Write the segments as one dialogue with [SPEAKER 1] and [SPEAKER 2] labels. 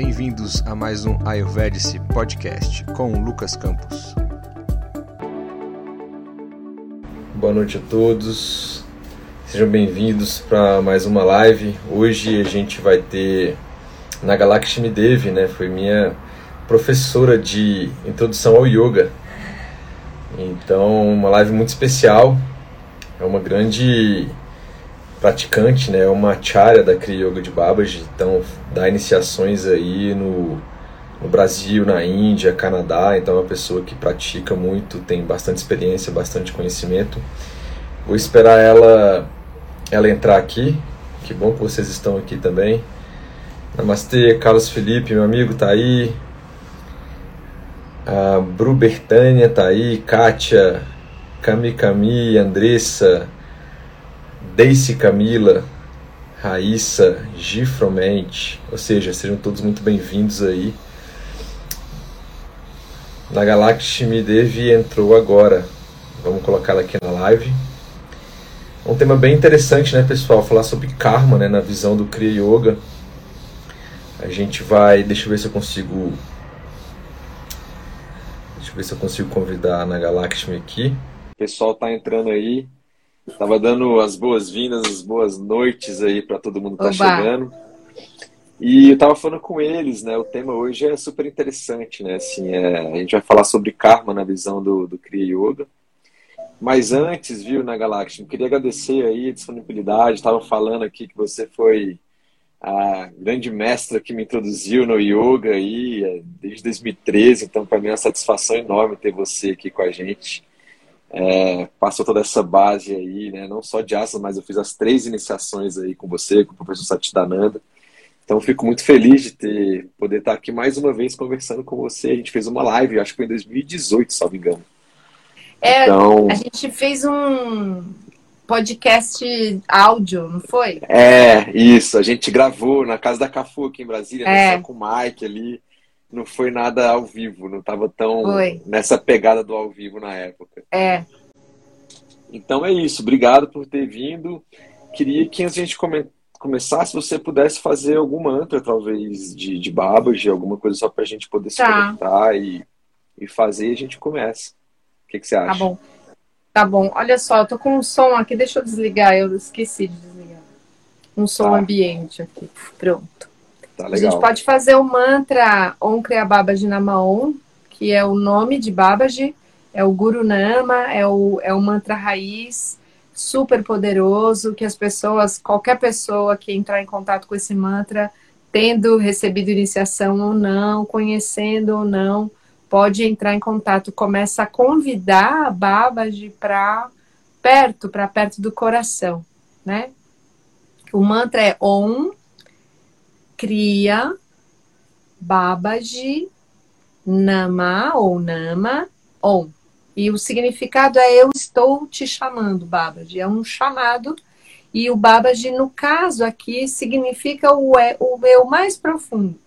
[SPEAKER 1] Bem-vindos a mais um Ayurvedic Podcast com Lucas Campos. Boa noite a todos, sejam bem-vindos para mais uma live. Hoje a gente vai ter na Galakshmi Devi, né? Foi minha professora de introdução ao yoga. Então, uma live muito especial. É uma grande praticante, né? É uma acharya da Kriya Yoga de Babaji. Então, dá iniciações aí no, no Brasil, na Índia, Canadá. Então, é uma pessoa que pratica muito, tem bastante experiência, bastante conhecimento. Vou esperar ela, ela entrar aqui. Que bom que vocês estão aqui também. Namastê, Carlos Felipe, meu amigo, tá aí. A Bru Bertânia tá aí, Kátia, Cami Cami, Andressa, Daisy Camila, Raíssa, Gifromente, ou seja, sejam todos muito bem-vindos aí. Na Galakshmi Devi entrou agora, vamos colocá-la aqui na live. Um tema bem interessante, né, pessoal? Falar sobre karma, né, na visão do Kriya Yoga. A gente vai. Deixa eu ver se eu consigo. Deixa eu ver se eu consigo convidar a Ana aqui. O pessoal tá entrando aí. Tava dando as boas-vindas, as boas noites aí para todo mundo que tá chegando. E eu tava falando com eles, né? O tema hoje é super interessante, né? Assim, é, a gente vai falar sobre karma na visão do, do Kriya Yoga. Mas antes, viu, na Galakshmi, queria agradecer aí a disponibilidade. Tava falando aqui que você foi a grande mestra que me introduziu no yoga aí é, desde 2013, então para mim é uma satisfação enorme ter você aqui com a gente. É, passou toda essa base aí, né? Não só de asas, mas eu fiz as três iniciações aí com você, com o professor Satidananda. Então fico muito feliz de ter poder estar aqui mais uma vez conversando com você. A gente fez uma live, acho que foi em 2018, se não me engano.
[SPEAKER 2] É, então... a gente fez um podcast áudio, não foi?
[SPEAKER 1] É, isso. A gente gravou na casa da Cafu aqui em Brasília, né, é. com o Mike ali. Não foi nada ao vivo, não estava tão foi. nessa pegada do ao vivo na época.
[SPEAKER 2] É.
[SPEAKER 1] Então é isso. Obrigado por ter vindo. Queria que antes de a gente começasse, você pudesse fazer algum mantra, talvez, de, de Babaji, alguma coisa só para a gente poder se tá. conectar e, e fazer e a gente começa. O que, que você acha?
[SPEAKER 2] Tá bom. Tá bom. Olha só, eu tô com um som aqui, deixa eu desligar, eu esqueci de desligar. Um som tá. ambiente aqui. Pronto.
[SPEAKER 1] Tá.
[SPEAKER 2] A gente pode fazer o mantra Om Kriya Babaji Namaon, que é o nome de Babaji, é o Guru Nama, é o, é o mantra raiz, super poderoso, que as pessoas, qualquer pessoa que entrar em contato com esse mantra, tendo recebido iniciação ou não, conhecendo ou não, pode entrar em contato, começa a convidar a Babaji para perto, para perto do coração, né? O mantra é Om, Kriya, Babaji, Nama ou Nama, Om. E o significado é eu estou te chamando, Babaji. É um chamado. E o Babaji, no caso aqui, significa o, o eu mais profundo.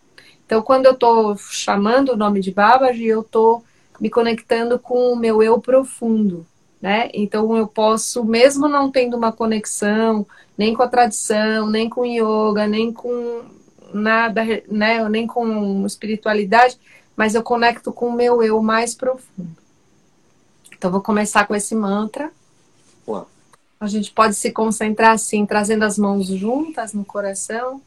[SPEAKER 2] Então, quando eu estou chamando o nome de Babaji, eu estou me conectando com o meu eu profundo, né? Então, eu posso, mesmo não tendo uma conexão, nem com a tradição, nem com yoga, nem com nada, né? Nem com espiritualidade, mas eu conecto com o meu eu mais profundo. Então, vou começar com esse mantra.
[SPEAKER 1] Uau.
[SPEAKER 2] A gente pode se concentrar assim, trazendo as mãos juntas no coração.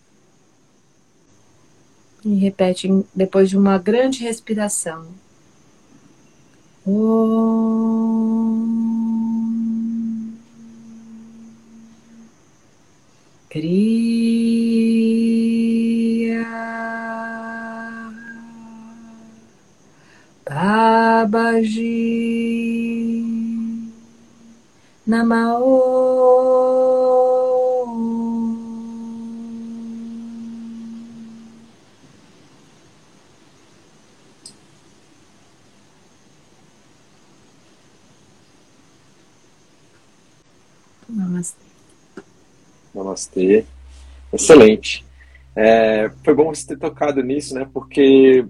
[SPEAKER 2] E repete depois de uma grande respiração. Om. Kriya Babaji Namao Namastê.
[SPEAKER 1] Namastê. Excelente. É, foi bom você ter tocado nisso, né? Porque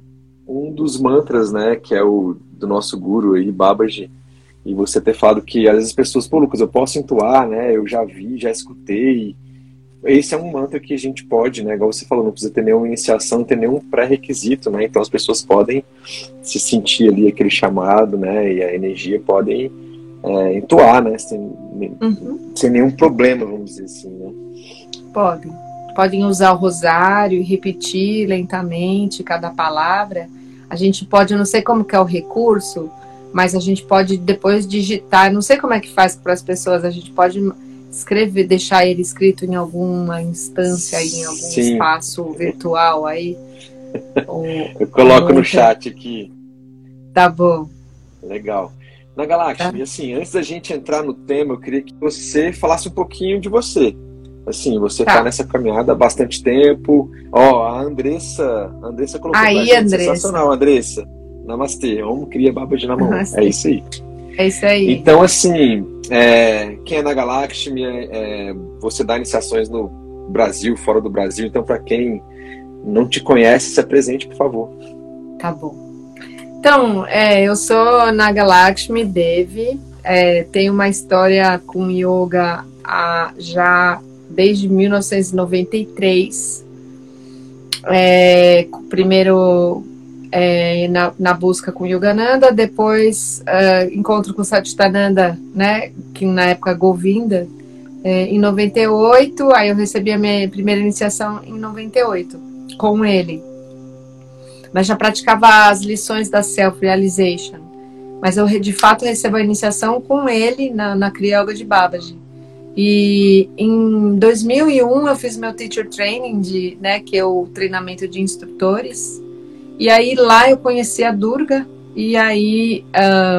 [SPEAKER 1] um dos mantras, né, que é o do nosso guru aí, Babaji, e você ter falado que às vezes as pessoas, pô, Lucas, eu posso entoar, né? Eu já vi, já escutei, esse é um mantra que a gente pode, né? Igual você falou, não precisa ter nenhuma iniciação, não ter nenhum pré-requisito, né? Então as pessoas podem se sentir ali aquele chamado, né? E a energia podem é, entoar, né? Sem, uhum. sem nenhum problema, vamos dizer assim, né?
[SPEAKER 2] Podem. Podem usar o rosário e repetir lentamente cada palavra. A gente pode, eu não sei como que é o recurso, mas a gente pode depois digitar, não sei como é que faz para as pessoas, a gente pode escrever, deixar ele escrito em alguma instância, aí, em algum Sim. espaço virtual aí.
[SPEAKER 1] Ou, Eu coloco no chat aqui.
[SPEAKER 2] Tá bom.
[SPEAKER 1] Legal. Na Galáxia, tá. e assim, antes da gente entrar no tema, eu queria que você falasse um pouquinho de você. Assim, você tá, tá nessa caminhada há bastante tempo. Ó, a Andressa, a Andressa colocou
[SPEAKER 2] aí, Andressa.
[SPEAKER 1] sensacional, Andressa. Namastê, Om cria baba de namão. É isso aí.
[SPEAKER 2] É isso aí.
[SPEAKER 1] Então, assim, é, quem é na Galactim, é, é, você dá iniciações no Brasil, fora do Brasil. Então, para quem não te conhece, se apresente, por favor.
[SPEAKER 2] Tá bom. Então, é, eu sou Naga Lakshmi Devi, é, tenho uma história com yoga há, já desde 1993. É, primeiro é, na, na, busca com Yogananda, depois uh, encontro com Satchitananda, né, que na época Govinda, é, em 98, aí eu recebi a minha primeira iniciação em 98, com ele mas já praticava as lições da self-realization. Mas eu, de fato, recebo a iniciação com ele na, na de Babaji. E em 2001 eu fiz meu teacher training, de, né, que é o treinamento de instrutores. E aí lá eu conheci a Durga e aí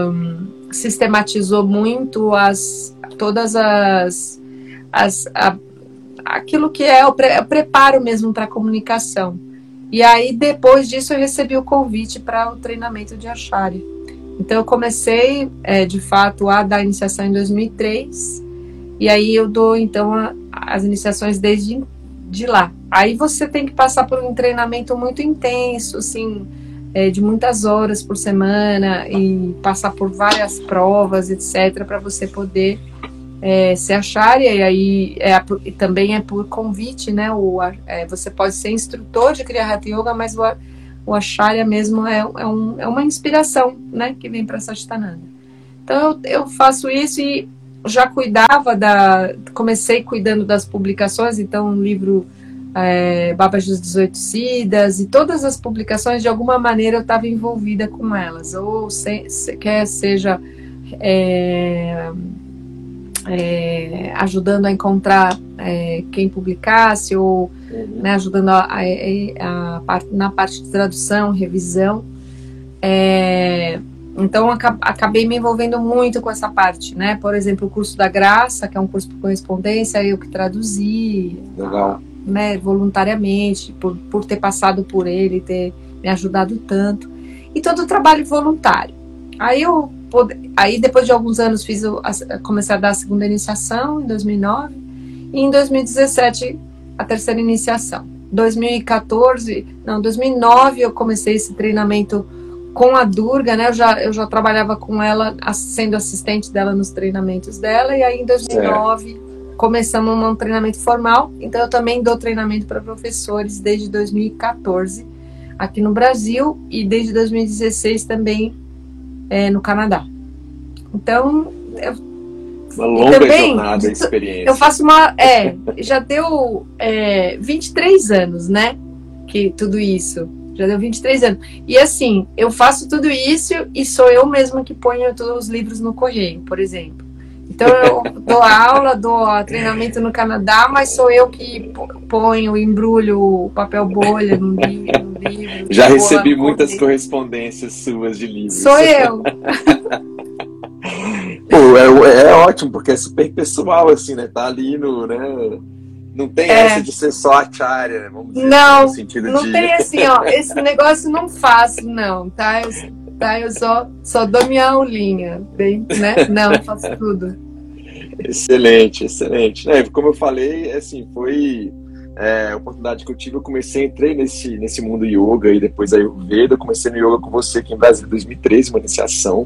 [SPEAKER 2] um, sistematizou muito as todas as, as a, aquilo que é o, pre, o preparo mesmo para comunicação. E aí, depois disso, eu recebi o convite para o treinamento de Acharya. Então, eu comecei, é, de fato, a dar iniciação em 2003. E aí, eu dou, então, a, as iniciações desde de lá. Aí, você tem que passar por um treinamento muito intenso, assim, é, de muitas horas por semana e passar por várias provas, etc., para você poder é, se acharem, e aí é, também é por convite, né? O, é, você pode ser instrutor de Kriya Hatha Yoga, mas o, o Acharya mesmo é, é, um, é uma inspiração, né? Que vem para Satchitananda. Então eu, eu faço isso e já cuidava da. Comecei cuidando das publicações, então um livro é, Babas dos 18 Sidas e todas as publicações, de alguma maneira eu estava envolvida com elas, ou se, se, quer seja. É, é, ajudando a encontrar é, quem publicasse ou uhum. né, ajudando a, a, a, a, na parte de tradução, revisão. Então acabei me envolvendo muito com essa parte, né? Por exemplo, o curso da Graça, que é um curso por correspondência, eu que traduzi,
[SPEAKER 1] Legal.
[SPEAKER 2] né? Voluntariamente, por, por ter passado por ele, ter me ajudado tanto e todo o trabalho voluntário. Aí eu aí depois de alguns anos fiz comecei a dar a segunda iniciação em 2009 e em 2017 a terceira iniciação. 2014, não, 2009 eu comecei esse treinamento com a Durga, né? Eu já, eu já trabalhava com ela, sendo assistente dela nos treinamentos dela, e aí em 2009 certo. começamos um treinamento formal. Então eu também dou treinamento para professores desde 2014 aqui no Brasil e desde 2016 também é, no Canadá. Então, eu,
[SPEAKER 1] uma longa também, jornada, experiência.
[SPEAKER 2] Eu faço uma. É, já deu é, 23 anos, né? Que tudo isso. Já deu 23 anos. E assim, eu faço tudo isso e sou eu mesma que ponho todos os livros no correio, por exemplo. Então eu dou aula, dou treinamento no Canadá, mas sou eu que ponho, embrulho o papel bolha no livro. No livro
[SPEAKER 1] Já recebi muitas correspondências suas de livros.
[SPEAKER 2] Sou eu.
[SPEAKER 1] Pô, é, é, ótimo, porque é super pessoal, assim, né? Tá ali no, né? Não tem é. essa de ser só acharya, né? Vamos dizer,
[SPEAKER 2] não, no sentido não de... tem assim, ó, esse negócio não faço, não, tá? Eu, tá? eu só, só dou minha aulinha, bem, né? Não, faço tudo.
[SPEAKER 1] Excelente, excelente. É, como eu falei, assim, foi é, a oportunidade que eu tive, eu comecei, entrei nesse, nesse mundo yoga e depois aí o Veda, eu comecei no yoga com você aqui em Brasília em 2013, uma iniciação,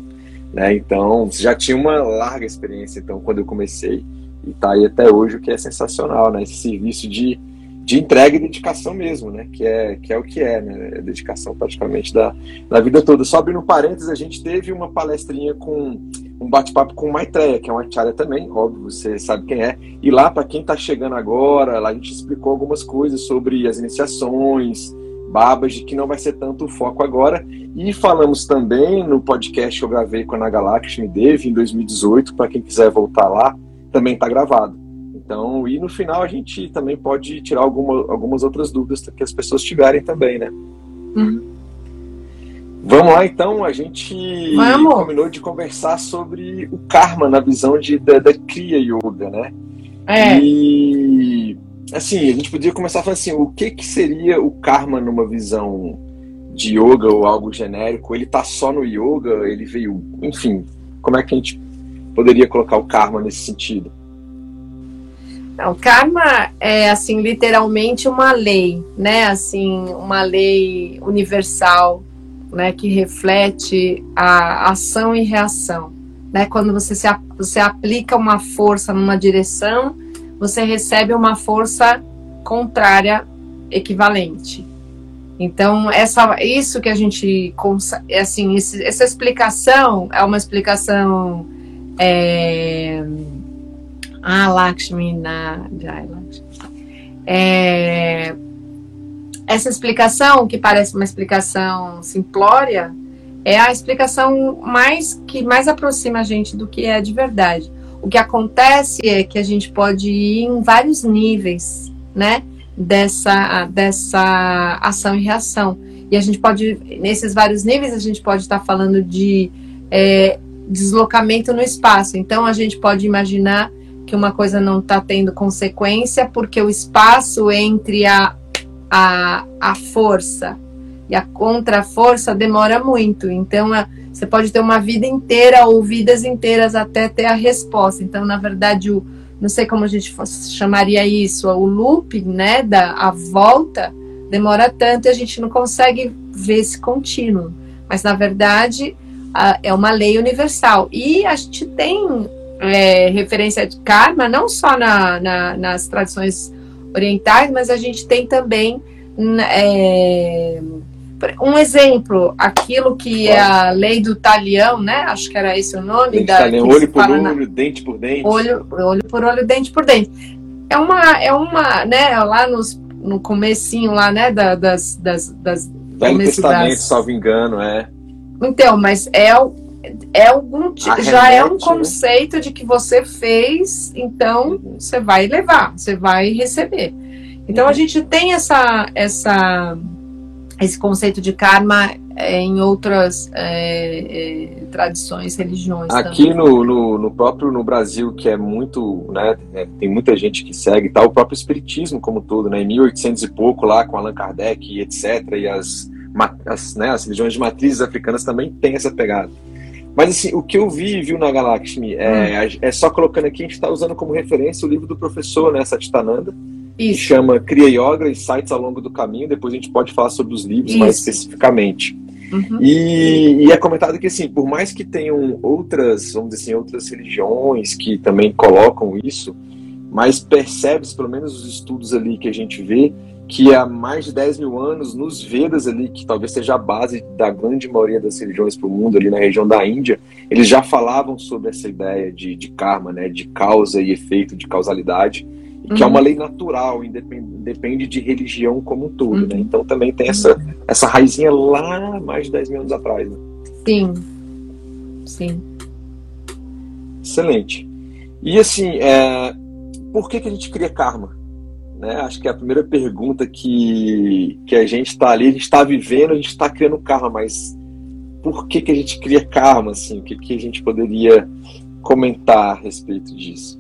[SPEAKER 1] né? Então, já tinha uma larga experiência então quando eu comecei e tá aí até hoje, o que é sensacional, né? Esse serviço de, de entrega e dedicação mesmo, né? Que é, que é o que é, né? É dedicação praticamente da, da vida toda. Só abrindo parênteses, a gente teve uma palestrinha com um bate-papo com o Maitreya, que é uma acharya também, óbvio, você sabe quem é. E lá, para quem está chegando agora, lá a gente explicou algumas coisas sobre as iniciações, Babaji, que não vai ser tanto o foco agora. E falamos também no podcast que eu gravei com a Nagalakshmi Devi em 2018, para quem quiser voltar lá, também está gravado. Então, e no final a gente também pode tirar alguma, algumas outras dúvidas que as pessoas tiverem também, né? Uhum. Vamos lá, então. A gente Vamos. combinou de conversar sobre o karma na visão de, da, da Kriya Yoga, né? É. E, assim, a gente podia começar falando assim, o que, que seria o karma numa visão de yoga ou algo genérico? Ele tá só no yoga? Ele veio... Enfim, como é que a gente poderia colocar o karma nesse sentido?
[SPEAKER 2] Não, karma é assim literalmente uma lei, né? Assim, uma lei universal né, que reflete a ação e reação. Né? Quando você, se, você aplica uma força numa direção, você recebe uma força contrária equivalente. Então, essa, isso que a gente. Assim, esse, essa explicação é uma explicação. É, ah, Lakshmi na. É, essa explicação, que parece uma explicação simplória, é a explicação mais que mais aproxima a gente do que é de verdade. O que acontece é que a gente pode ir em vários níveis, né, dessa dessa ação e reação. E a gente pode, nesses vários níveis, a gente pode estar falando de é, deslocamento no espaço. Então, a gente pode imaginar que uma coisa não está tendo consequência porque o espaço entre a a, a força e a contra-força demora muito. Então, a, você pode ter uma vida inteira ou vidas inteiras até ter a resposta. Então, na verdade, o, não sei como a gente chamaria isso, o looping, né, da a volta, demora tanto e a gente não consegue ver esse contínuo. Mas, na verdade, a, é uma lei universal. E a gente tem é, referência de karma, não só na, na, nas tradições orientais, mas a gente tem também é, um exemplo, aquilo que é a lei do talião, né? Acho que era esse o nome.
[SPEAKER 1] Da, olho por olho, na... dente por dente.
[SPEAKER 2] Olho, olho por olho, dente por dente. É uma, é uma, né? Lá nos, no comecinho lá, né? Da, das, das, das
[SPEAKER 1] Velho Testamento, das... salvo engano, é.
[SPEAKER 2] Então, mas é é algum já é um né? conceito né? de que você fez, então uhum. você vai levar, você vai receber. Então uhum. a gente tem essa essa esse conceito de karma é, em outras é, é, tradições, religiões.
[SPEAKER 1] Aqui no, no, no, próprio no Brasil, que é muito, né, é, tem muita gente que segue, tá o próprio espiritismo como todo, né, em 1800 e pouco lá com Allan Kardec e etc, e as, as, né, as religiões de matrizes africanas também tem essa pegada. Mas assim, o que eu vi viu na Galakshmi é, hum. é só colocando aqui, a gente está usando como referência o livro do professor, né, Satitananda, que chama Cria Yoga e Sites ao longo do caminho. Depois a gente pode falar sobre os livros Isso. mais especificamente. Uhum. E, e, é comentado que assim, por mais que tenham outras, vamos dizer assim, outras religiões que também colocam isso, mas percebe-se, pelo menos os estudos ali que a gente vê, que há mais de 10 mil anos, nos Vedas ali, que talvez seja a base da grande maioria das religiões para o mundo, ali na região da Índia, eles já falavam sobre essa ideia de, de karma, né, de causa e efeito, de causalidade, que uhum. é uma lei natural, independe, de religião como um todo, né? uhum. né? Então também tem essa, essa raizinha lá mais de 10 mil anos atrás, né?
[SPEAKER 2] Sim, sim.
[SPEAKER 1] Excelente. E assim, é, por que, que a gente cria karma? Né? Acho que é a primeira pergunta que, que a gente está ali, a gente está vivendo, a gente está criando karma, mas por que, que a gente cria karma? Assim? O que, que a gente poderia comentar a respeito disso?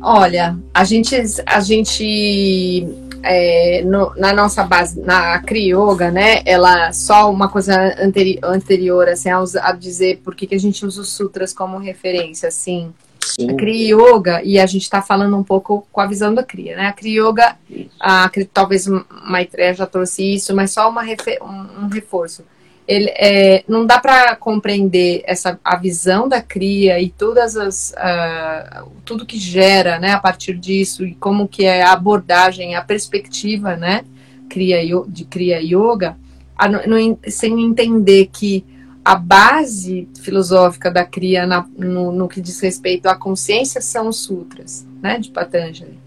[SPEAKER 2] Olha, a gente, a gente é, no, na nossa base, na Crioga, né? Ela só uma coisa anteri anterior, assim, a, a dizer por que, que a gente usa os sutras como referência, assim. Sim. A Kriya Yoga, e a gente está falando um pouco com a visão da Kriya, né? A Kriya Yoga, a, talvez Maitreya já trouxe isso, mas só uma um, um reforço. ele, é, não dá para compreender essa a visão da cria e todas as uh, tudo que gera né a partir disso e como que é a abordagem a perspectiva né cria de cria yoga a, no, sem entender que a base filosófica da cria na, no, no, que diz respeito à consciência são os sutras né de Patanjali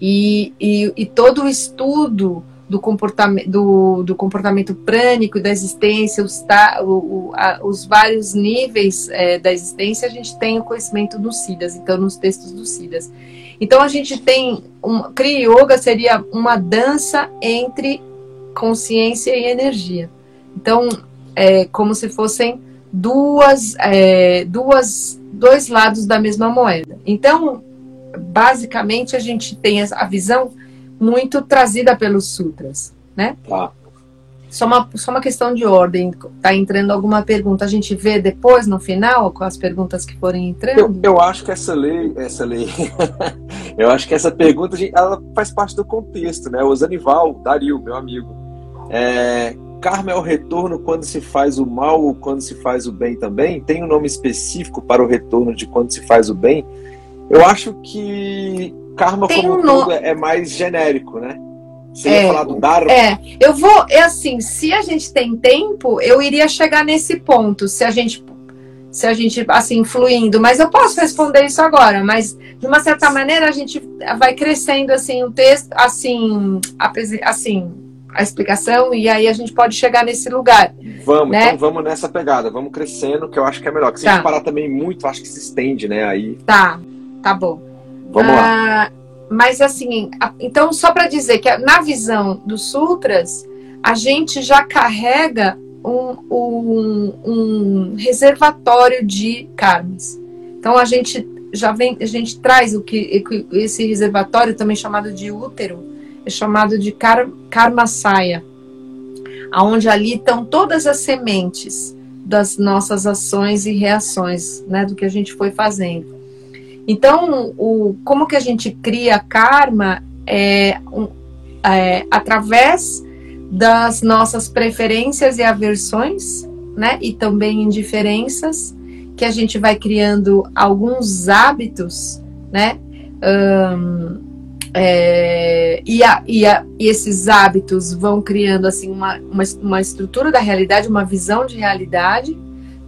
[SPEAKER 2] e, e, e todo o estudo do comportamento, do, do comportamento prânico da existência, os, o, o, a, os vários níveis é, da existência, a gente tem o conhecimento dos Siddhas, então nos textos dos Siddhas. Então a gente tem, um, Kriya Yoga seria uma dança entre consciência e energia. Então, é como se fossem duas, é, duas, dois lados da mesma moeda. Então, basicamente, a gente tem a visão muito trazida pelos sutras, né? Tá. Só uma, só uma questão de ordem. Tá entrando alguma pergunta, a gente vê depois, no final, com as perguntas que forem entrando?
[SPEAKER 1] Eu, eu acho que essa lei, essa lei, eu acho que essa pergunta, ela faz parte do contexto, né? O Zanival, Dario, meu amigo, é, karma é o retorno quando se faz o mal ou quando se faz o bem também? Tem um nome específico para o retorno de quando se faz o bem? Eu acho que karma Tem como um tudo no... é mais genérico, né? Você é, ia falar do Dharma?
[SPEAKER 2] É, eu vou, é assim, se a gente tem tempo, eu iria chegar nesse ponto, se a gente se a gente assim fluindo, mas eu posso responder isso agora, mas de uma certa maneira a gente vai crescendo assim o texto, assim, assim, a explicação e aí a gente pode chegar nesse lugar.
[SPEAKER 1] Vamos, né? então vamos nessa pegada, vamos crescendo, que eu acho que é melhor. Porque se tá. a gente parar também muito, acho que se estende, né? Aí.
[SPEAKER 2] Tá, tá bom.
[SPEAKER 1] Vamos lá.
[SPEAKER 2] Ah, mas assim, então só para dizer que na visão dos sutras, a gente já carrega um, um, um, reservatório de karmas. Então a gente já vem, a gente traz o que esse reservatório também chamado de útero, é chamado de kar, karma saia, aonde ali estão todas as sementes das nossas ações e reações, né, do que a gente foi fazendo. Então, o, como que a gente cria karma é, um, é, através das nossas preferências e aversões, né? E também indiferenças, que a gente vai criando alguns hábitos, né? Um, é, e, a, e, a, e, esses hábitos vão criando assim uma, uma, uma estrutura da realidade, uma visão de realidade,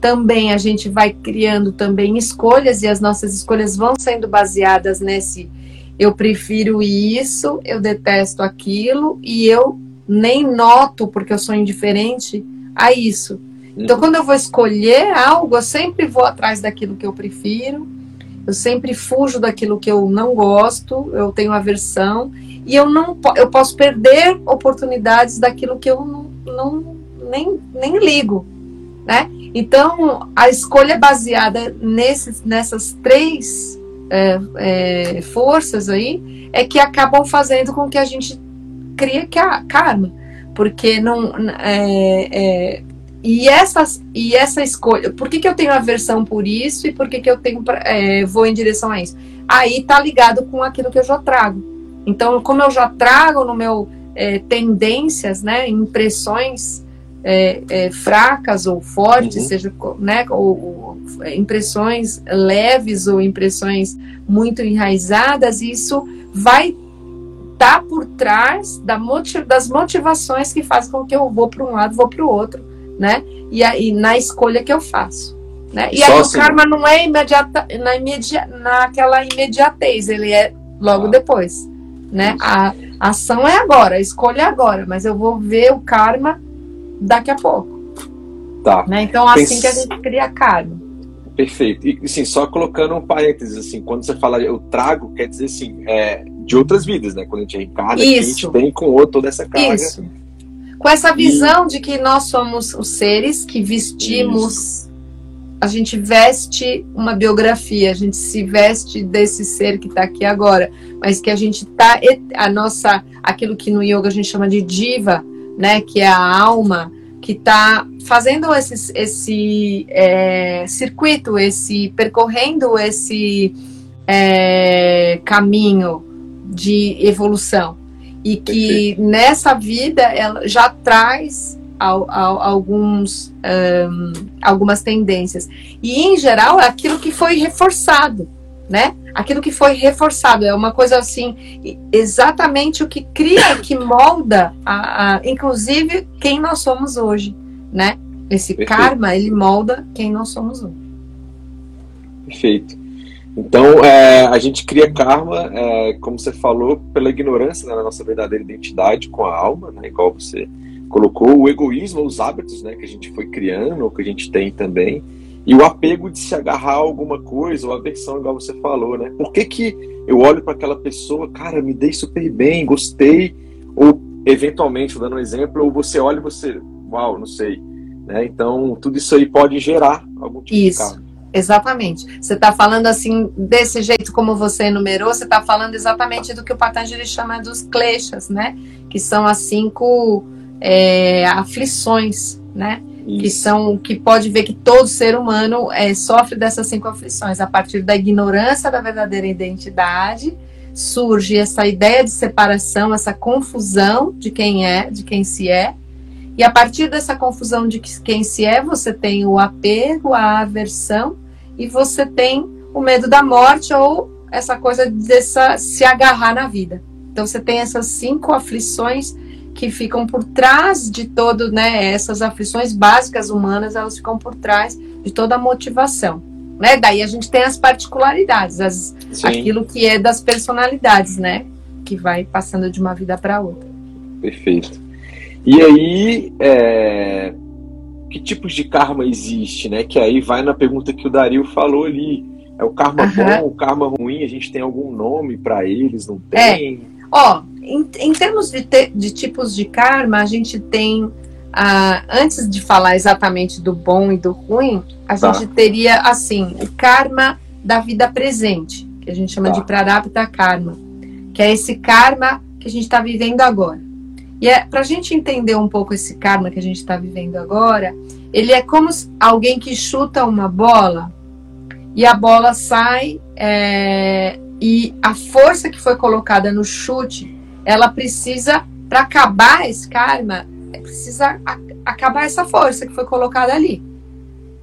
[SPEAKER 2] também a gente vai criando também escolhas e as nossas escolhas vão sendo baseadas nesse eu prefiro isso, eu detesto aquilo e eu nem noto porque eu sou indiferente a isso. Então, quando eu vou escolher algo, eu sempre vou atrás daquilo que eu prefiro, eu sempre fujo daquilo que eu não gosto, eu tenho aversão e eu não eu posso perder oportunidades daquilo que eu não, não nem, nem ligo, né? Então, a escolha baseada nesses, nessas três é, é, forças aí é que acabam fazendo com que a gente crie karma. Porque não. É, é, e, essas, e essa escolha. Por que, que eu tenho aversão por isso e por que, que eu tenho, é, vou em direção a isso? Aí tá ligado com aquilo que eu já trago. Então, como eu já trago no meu é, tendências, né, impressões é, é, fracas ou fortes, uhum. seja né, ou, ou, é, impressões leves ou impressões muito enraizadas, isso vai estar tá por trás da motiv das motivações que fazem com que eu vou para um lado, vou para o outro, né? E aí na escolha que eu faço. Né? E Só aí assim. o karma não é imediata, na imedi naquela imediatez, ele é logo ah. depois. Né? A, a ação é agora, a escolha é agora, mas eu vou ver o karma daqui a pouco.
[SPEAKER 1] Tá.
[SPEAKER 2] Né? Então, assim que a gente cria karma.
[SPEAKER 1] Perfeito. E assim, só colocando um parênteses, assim, quando você fala eu trago, quer dizer assim, é, de outras vidas, né? Quando a gente reencarna, a gente tem com outro toda essa carga. Isso.
[SPEAKER 2] Com essa visão de que nós somos os seres que vestimos, a gente veste uma biografia, a gente se veste desse ser que está aqui agora, mas que a gente tá a nossa, aquilo que no yoga a gente chama de diva, né, que é a alma, que está fazendo esse, esse é, circuito, esse percorrendo esse é, caminho de evolução e que nessa vida ela já traz alguns, um, algumas tendências. E, em geral, é aquilo que foi reforçado, né? Aquilo que foi reforçado. É uma coisa assim, exatamente o que cria, que molda, a, a inclusive, quem nós somos hoje, né? Esse Perfeito. karma, ele molda quem nós somos hoje.
[SPEAKER 1] Perfeito. Então, é, a gente cria karma, é, como você falou, pela ignorância né, da nossa verdadeira identidade com a alma, né, igual você colocou, o egoísmo, os hábitos né, que a gente foi criando, ou que a gente tem também, e o apego de se agarrar a alguma coisa, ou a aversão, igual você falou, né? Por que, que eu olho para aquela pessoa, cara, me dei super bem, gostei, ou eventualmente, dando um exemplo, ou você olha e você, uau, não sei. Né? Então, tudo isso aí pode gerar algum tipo
[SPEAKER 2] isso. de karma. Exatamente. Você está falando assim, desse jeito como você enumerou, você está falando exatamente do que o Patanjali chama dos kleshas, né? Que são as cinco é, aflições, né? Isso. Que são que pode ver que todo ser humano é, sofre dessas cinco aflições. A partir da ignorância da verdadeira identidade, surge essa ideia de separação, essa confusão de quem é, de quem se é, e a partir dessa confusão de quem se é, você tem o apego, a aversão e você tem o medo da morte ou essa coisa de se agarrar na vida. Então você tem essas cinco aflições que ficam por trás de todo, né? Essas aflições básicas humanas, elas ficam por trás de toda a motivação. Né? Daí a gente tem as particularidades, as, aquilo que é das personalidades, né? Que vai passando de uma vida para outra.
[SPEAKER 1] Perfeito. E aí, é, que tipos de karma existe, né? Que aí vai na pergunta que o Dario falou ali. É o karma uhum. bom, o karma ruim, a gente tem algum nome para eles, não tem?
[SPEAKER 2] É. Ó, em, em termos de, te, de tipos de karma, a gente tem ah, antes de falar exatamente do bom e do ruim, a tá. gente teria assim o karma da vida presente, que a gente chama tá. de prarabdha karma, que é esse karma que a gente está vivendo agora. E é, para a gente entender um pouco esse karma que a gente está vivendo agora, ele é como alguém que chuta uma bola e a bola sai é, e a força que foi colocada no chute, ela precisa, para acabar esse karma, é precisa acabar essa força que foi colocada ali,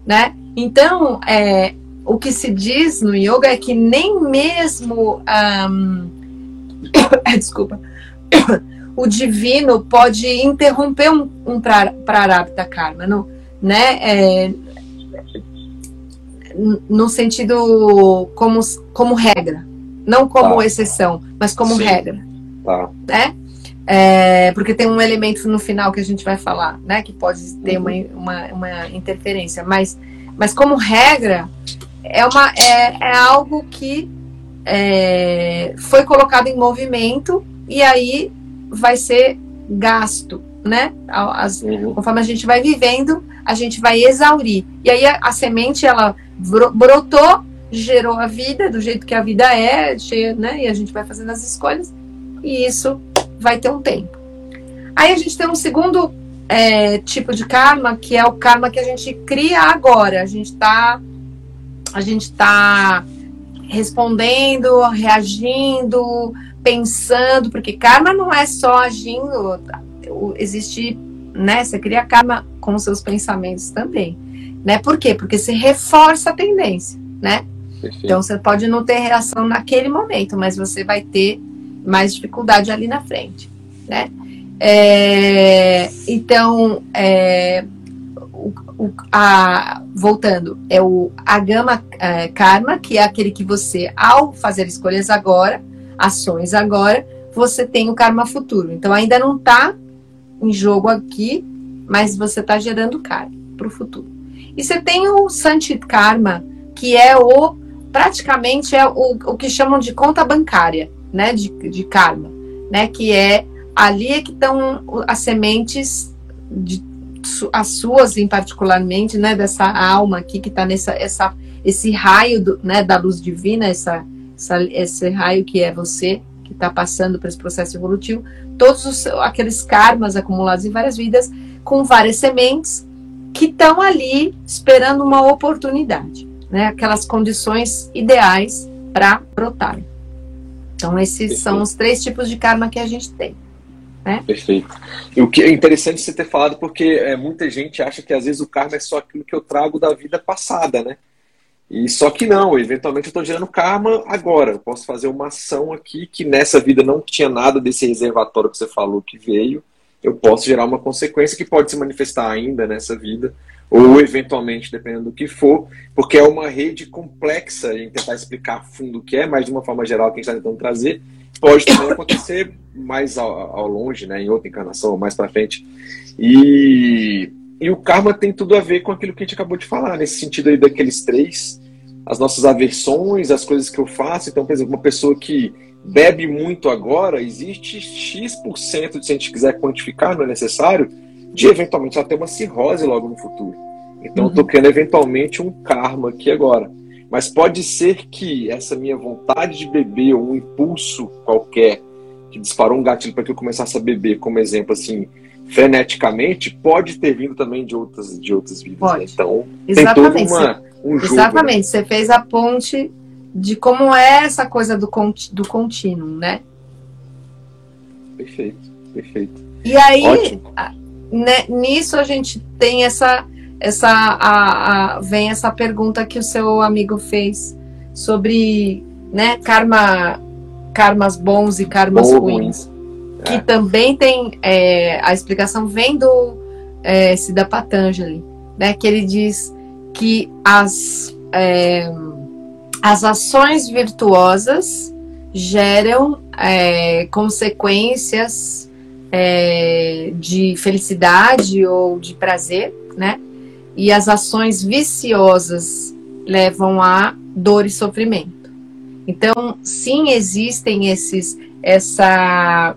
[SPEAKER 2] né? Então, é, o que se diz no yoga é que nem mesmo um, desculpa o divino pode interromper um, um prarabdha karma, não, né? É, no sentido como, como regra, não como tá. exceção, mas como Sim. regra, tá. né? É, porque tem um elemento no final que a gente vai falar, né? Que pode ter uhum. uma, uma, uma, interferência, mas, mas como regra é, uma, é, é algo que é, foi colocado em movimento e aí vai ser gasto, né? As, uhum. Conforme a gente vai vivendo, a gente vai exaurir. E aí a, a, semente ela brotou, gerou a vida do jeito que a vida é, cheia, né? E a gente vai fazendo as escolhas e isso vai ter um tempo. Aí a gente tem um segundo é, tipo de karma que é o karma que a gente cria agora. A gente está a gente está respondendo, reagindo, pensando, porque karma não é só agindo, existe, né? Você cria karma com seus pensamentos também, né? Por quê? Porque você reforça a tendência, né? Perfeito. Então você pode não ter reação naquele momento, mas você vai ter mais dificuldade ali na frente, né? É, então, é, o, o, a, voltando, é o agama é, karma, que é aquele que você, ao fazer escolhas agora, ações agora, você tem o karma futuro. Então ainda não está em jogo aqui, mas você está gerando karma para o futuro. E você tem o Sanchit Karma, que é o praticamente é o, o que chamam de conta bancária, né, de, de karma, né, que é ali é que estão as sementes de, as suas em particularmente, né, dessa alma aqui que está nessa essa esse raio do, né, da luz divina, essa essa, esse raio que é você, que está passando por esse processo evolutivo, todos os, aqueles karmas acumulados em várias vidas, com várias sementes, que estão ali esperando uma oportunidade, né? aquelas condições ideais para brotar. Então, esses são os três tipos de karma que a gente tem. Né?
[SPEAKER 1] Perfeito. E o que é interessante você ter falado, porque é, muita gente acha que às vezes o karma é só aquilo que eu trago da vida passada, né? E só que não, eventualmente eu estou gerando karma agora. Eu posso fazer uma ação aqui que nessa vida não tinha nada desse reservatório que você falou que veio. Eu posso gerar uma consequência que pode se manifestar ainda nessa vida, ou eventualmente, dependendo do que for, porque é uma rede complexa em tentar explicar a fundo o que é, mas de uma forma geral que a gente está tentando trazer, pode também acontecer mais ao, ao longe, né, em outra encarnação, mais para frente. E, e o karma tem tudo a ver com aquilo que a gente acabou de falar, nesse sentido aí daqueles três as nossas aversões, as coisas que eu faço. Então, por exemplo, uma pessoa que bebe muito agora, existe X% de, se a gente quiser quantificar, não é necessário, de eventualmente ela ter uma cirrose logo no futuro. Então, uhum. eu estou criando eventualmente um karma aqui agora. Mas pode ser que essa minha vontade de beber, ou um impulso qualquer, que disparou um gatilho para que eu começasse a beber, como exemplo, assim, freneticamente, pode ter vindo também de outras, de outras vidas. Né? Então,
[SPEAKER 2] Exatamente. tem toda uma um jogo. Exatamente, né? você fez a ponte de como é essa coisa do, do contínuo, né?
[SPEAKER 1] Perfeito, perfeito.
[SPEAKER 2] E aí, né, nisso a gente tem essa, essa a, a, vem essa pergunta que o seu amigo fez sobre, né, karma, karmas bons e karmas ruins, que é. também tem é, a explicação vem do é, Siddha Patanjali, né, que ele diz que as, é, as ações virtuosas geram é, consequências é, de felicidade ou de prazer, né? E as ações viciosas levam a dor e sofrimento. Então, sim, existem esses essa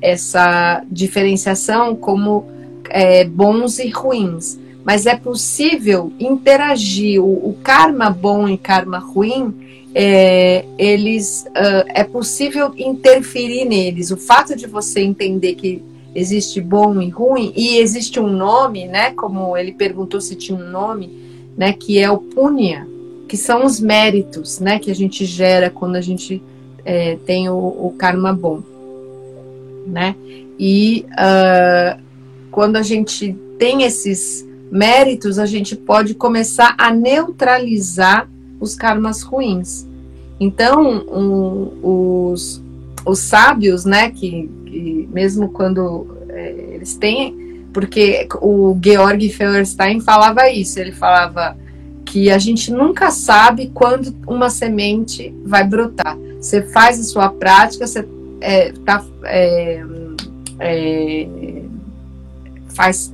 [SPEAKER 2] essa diferenciação como é, bons e ruins mas é possível interagir. O, o karma bom e karma ruim, é, eles uh, é possível interferir neles. O fato de você entender que existe bom e ruim e existe um nome, né? Como ele perguntou se tinha um nome, né? Que é o punya, que são os méritos, né? Que a gente gera quando a gente é, tem o, o, karma bom, né? E uh, quando a gente tem esses méritos, a gente pode começar a neutralizar os karmas ruins. Então, um, os, os sábios, né, que, que mesmo quando é, eles têm, porque o Georg Feuerstein falava isso, ele falava que a gente nunca sabe quando uma semente vai brotar. Você faz a sua prática, você é, tá, é, é, faz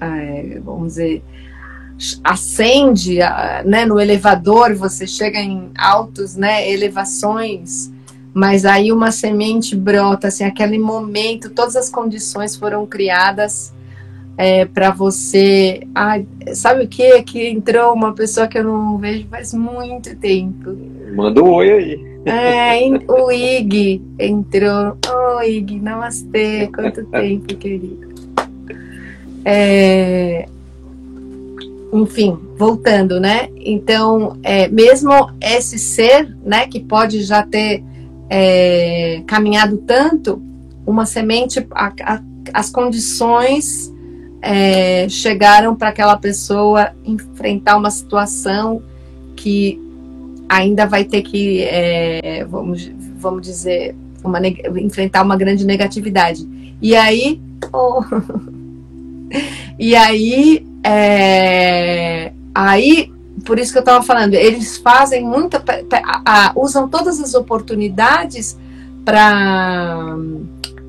[SPEAKER 2] é, vamos dizer, acende né, no elevador, você chega em altos né, elevações, mas aí uma semente brota, assim, aquele momento, todas as condições foram criadas é, para você. Ai, sabe o que? Que entrou uma pessoa que eu não vejo faz muito tempo.
[SPEAKER 1] Manda um oi aí.
[SPEAKER 2] É, o Ig entrou. Oi, oh, Ig, namastê, quanto tempo, querido. É, enfim, voltando, né? Então, é, mesmo esse ser, né, que pode já ter é, caminhado tanto, uma semente, a, a, as condições é, chegaram para aquela pessoa enfrentar uma situação que ainda vai ter que, é, vamos, vamos dizer, uma, enfrentar uma grande negatividade. E aí, oh, E aí, é, aí, por isso que eu estava falando, eles fazem muita, usam todas as oportunidades para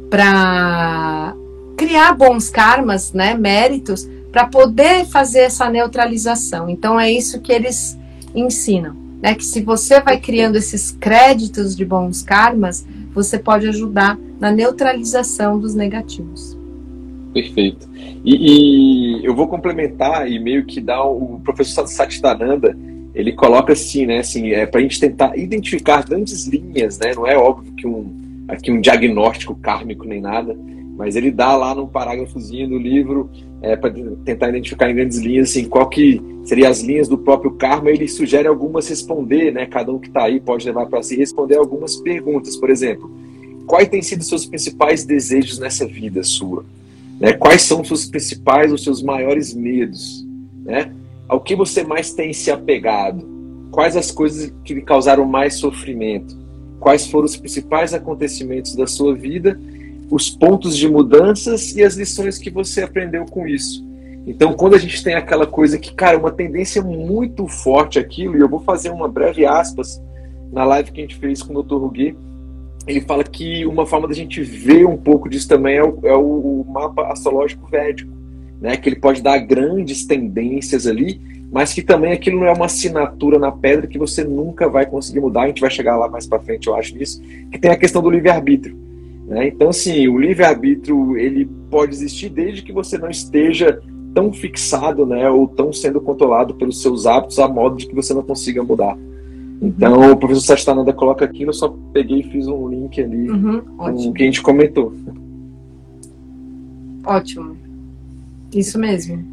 [SPEAKER 2] para criar bons karmas, né, méritos, para poder fazer essa neutralização. Então é isso que eles ensinam, né, que se você vai criando esses créditos de bons karmas, você pode ajudar na neutralização dos negativos.
[SPEAKER 1] Perfeito. E, e, eu vou complementar e meio que dar o professor Satchitananda, ele coloca assim, né, assim, é para a gente tentar identificar grandes linhas, né, não é óbvio que um aqui um diagnóstico kármico nem nada, mas ele dá lá num parágrafozinho do livro é, para tentar identificar em grandes linhas assim, qual que seria as linhas do próprio karma, ele sugere algumas responder, né, cada um que está aí pode levar para si responder algumas perguntas, por exemplo, quais têm sido seus principais desejos nessa vida sua? Né? Quais são os seus principais, os seus maiores medos? Né? Ao que você mais tem se apegado? Quais as coisas que lhe causaram mais sofrimento? Quais foram os principais acontecimentos da sua vida? Os pontos de mudanças e as lições que você aprendeu com isso? Então, quando a gente tem aquela coisa que, cara, uma tendência muito forte aquilo, e eu vou fazer uma breve aspas na live que a gente fez com o Dr. Rugui, ele fala que uma forma da gente ver um pouco disso também é o, é o mapa astrológico védico, né? Que ele pode dar grandes tendências ali, mas que também aquilo não é uma assinatura na pedra que você nunca vai conseguir mudar. A gente vai chegar lá mais para frente, eu acho nisso. Que tem a questão do livre arbítrio. Né? Então, assim, o livre arbítrio ele pode existir desde que você não esteja tão fixado, né, ou tão sendo controlado pelos seus hábitos a modo de que você não consiga mudar. Então, o professor Sastananda coloca aqui, eu só peguei e fiz um link ali uhum, com o que a gente comentou.
[SPEAKER 2] Ótimo. Isso mesmo.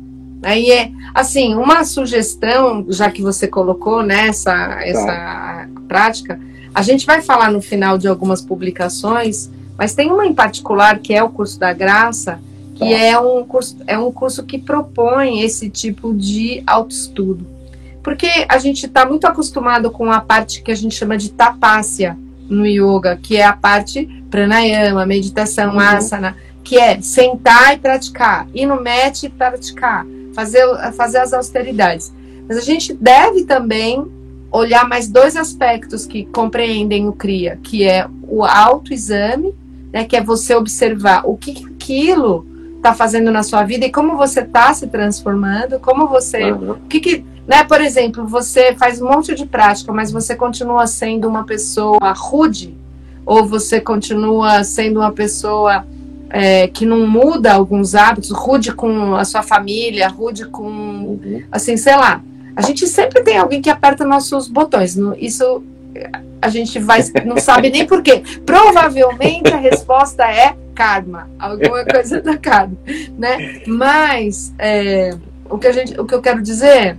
[SPEAKER 2] Aí é, assim, uma sugestão, já que você colocou nessa né, essa tá. prática, a gente vai falar no final de algumas publicações, mas tem uma em particular que é o curso da graça, que tá. é um curso, é um curso que propõe esse tipo de autoestudo. Porque a gente está muito acostumado com a parte que a gente chama de tapácia no yoga, que é a parte pranayama, meditação, uhum. asana, que é sentar e praticar, ir no mat e praticar, fazer, fazer as austeridades. Mas a gente deve também olhar mais dois aspectos que compreendem o CRIA, que é o autoexame, né, que é você observar o que aquilo está fazendo na sua vida e como você está se transformando, como você. Uhum. O que, que né? Por exemplo, você faz um monte de prática, mas você continua sendo uma pessoa rude, ou você continua sendo uma pessoa é, que não muda alguns hábitos, rude com a sua família, rude com. Uhum. Assim, sei lá. A gente sempre tem alguém que aperta nossos botões. Isso a gente vai, não sabe nem por quê. Provavelmente a resposta é karma, alguma coisa da karma, né? Mas é, o que a gente, o que eu quero dizer